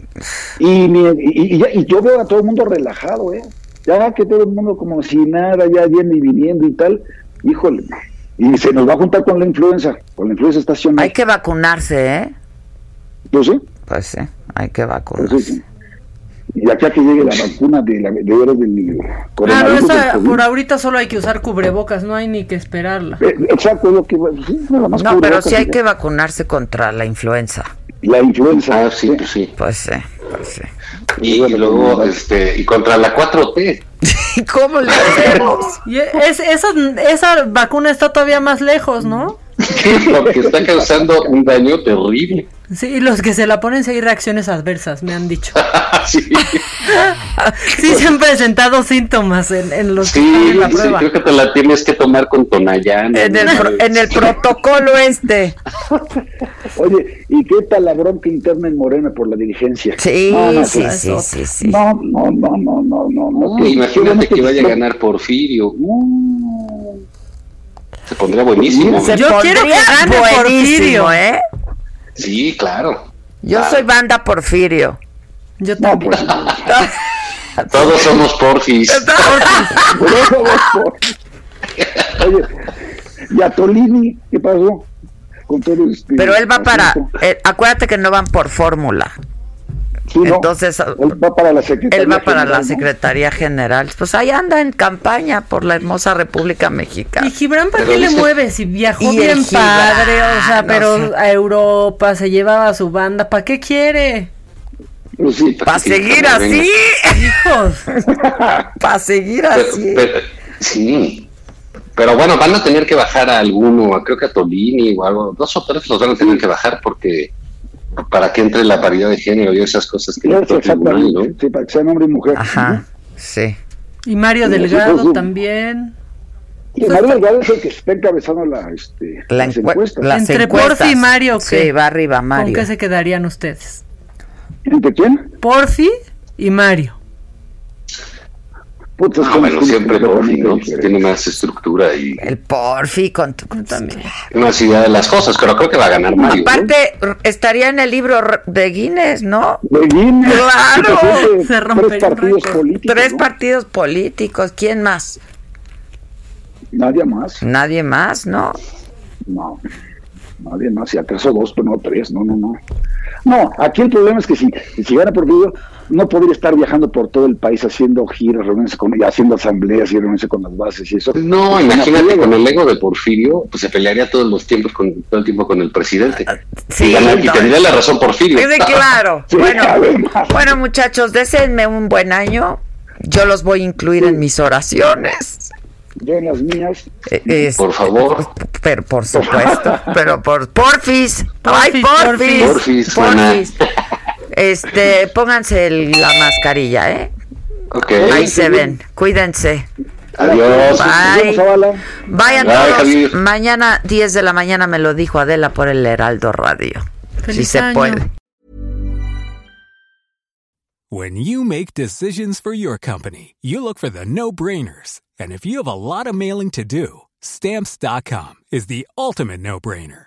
Y, mi- y, y y yo veo a todo el mundo relajado, ¿eh? Ya que todo el mundo como si nada, ya viene y viniendo y tal. Híjole, y se nos va a juntar con la influenza, con la influenza estacional. Hay que vacunarse, ¿eh? Yo sé, Pues sí, hay que pues vacunarse. sí. Y acá que llegue la vacuna de la de del Claro, coronavirus. esa, COVID. por ahorita solo hay que usar cubrebocas, no hay ni que esperarla. Eh, Exacto, lo que sí, nada más No, pero sí hay que vacunarse contra la influenza. la influenza. Ah, sí, pues sí. Pues sí, pues sí. Y, y luego, este, y contra la 4T. ¿Y *laughs* cómo le *laughs* hacemos? Y es, esa, esa vacuna está todavía más lejos, ¿no? *laughs* Porque está causando un daño terrible. Sí, y los que se la ponen sí hay reacciones adversas, me han dicho. *laughs* sí, *laughs* Sí se han presentado síntomas en, en los que sí, en la sí, creo que te la tienes que tomar con Tonayán. En el, pro- en el protocolo este. Oye, ¿y qué tal la bronca interna en Morena por la dirigencia? Sí, No, no, sí, sí, sí, sí. No, no, no, no, no, no. que- imagínate que- que vaya a ganar Porfirio. Uh, se pondría buenísimo. Se Yo quiero que gane Porfirio. ¿eh? Sí, claro. Yo Claro. soy banda Porfirio. Yo No, también. pues, *laughs* Todos somos Porfis. por eso vos, por- Oye, ¿y a Tolini qué pasó? Con todo este Pero él va para. eh, acuérdate que no van por fórmula. Sí, no, Entonces, él va para la Secretaría él va para la General, ¿no? Secretaría General. Pues ahí anda en campaña por la hermosa República Mexicana. ¿Y Gibran para Pero qué le mueve? Si viajó Y bien Gibran, padre, o sea, no pero sé. a Europa, se llevaba a su banda, ¿para qué quiere? Pues sí, Para seguir así. Hijos. *laughs* Para seguir Pero- así. pero- sí. Pero bueno, van a tener que bajar a alguno, creo que a Tolini o algo. Dos o tres los van a tener que bajar porque para que entre la paridad de género y esas cosas que el tribunal, ¿no? sí, para que sean hombre y mujer. Ajá, sí. Y Mario Delgado sí, también. Y Mario Delgado es el que está encabezando la, este, La las encue- encuestas. las Entre encuestas. Porfi y Mario, ¿qué? Sí, va arriba ¿Con Mario. qué se quedarían ustedes? ¿Entre quién? Porfi y Mario. Puta, es que bueno, siempre Porfi, ¿no? ¿no? Pues tiene más estructura y El Porfi con tu... más idea de las cosas, pero creo que va a ganar Mario. ¿no? Aparte, r- estaría en el libro de Guinness, ¿no? De Guinness, ¡Claro! *laughs* Se tres partidos políticos. Tres ¿no? partidos políticos. ¿Quién más? Nadie más. Nadie más, ¿no? No, nadie más. Si acaso dos, pero no tres. No, no, no. No, aquí el problema es que si, si gana por video, no podría estar viajando por todo el país haciendo giras, reuniones con, y haciendo asambleas y reuniones con las bases y eso. No, Pues, imagínate con el ego de Porfirio, pues se pelearía todos los tiempos con todo el tiempo con el presidente. sí, y, ganar- y tendría la razón Porfirio. Sí, claro. *laughs* Sí, bueno, bueno, muchachos, deseenme un buen año. Yo los voy a incluir en mis oraciones. Yo en las mías. Eh, es- Por *laughs* favor. Pero por supuesto, pero por porfis, ay Porfis, porfis, porfis. porfis. Este, pónganse el- la mascarilla, ¿eh? Ok. Ahí se ven. Cuídense. Adiós. Bye. Vayan Bye, todos. Javier. Mañana 10 de la mañana me lo dijo Adela por el Heraldo Radio. Si Feliz se año. puede. When you make decisions for your company, you look for the no brainers. And if you have a lot of mailing to do, stamps.com is the ultimate no brainer.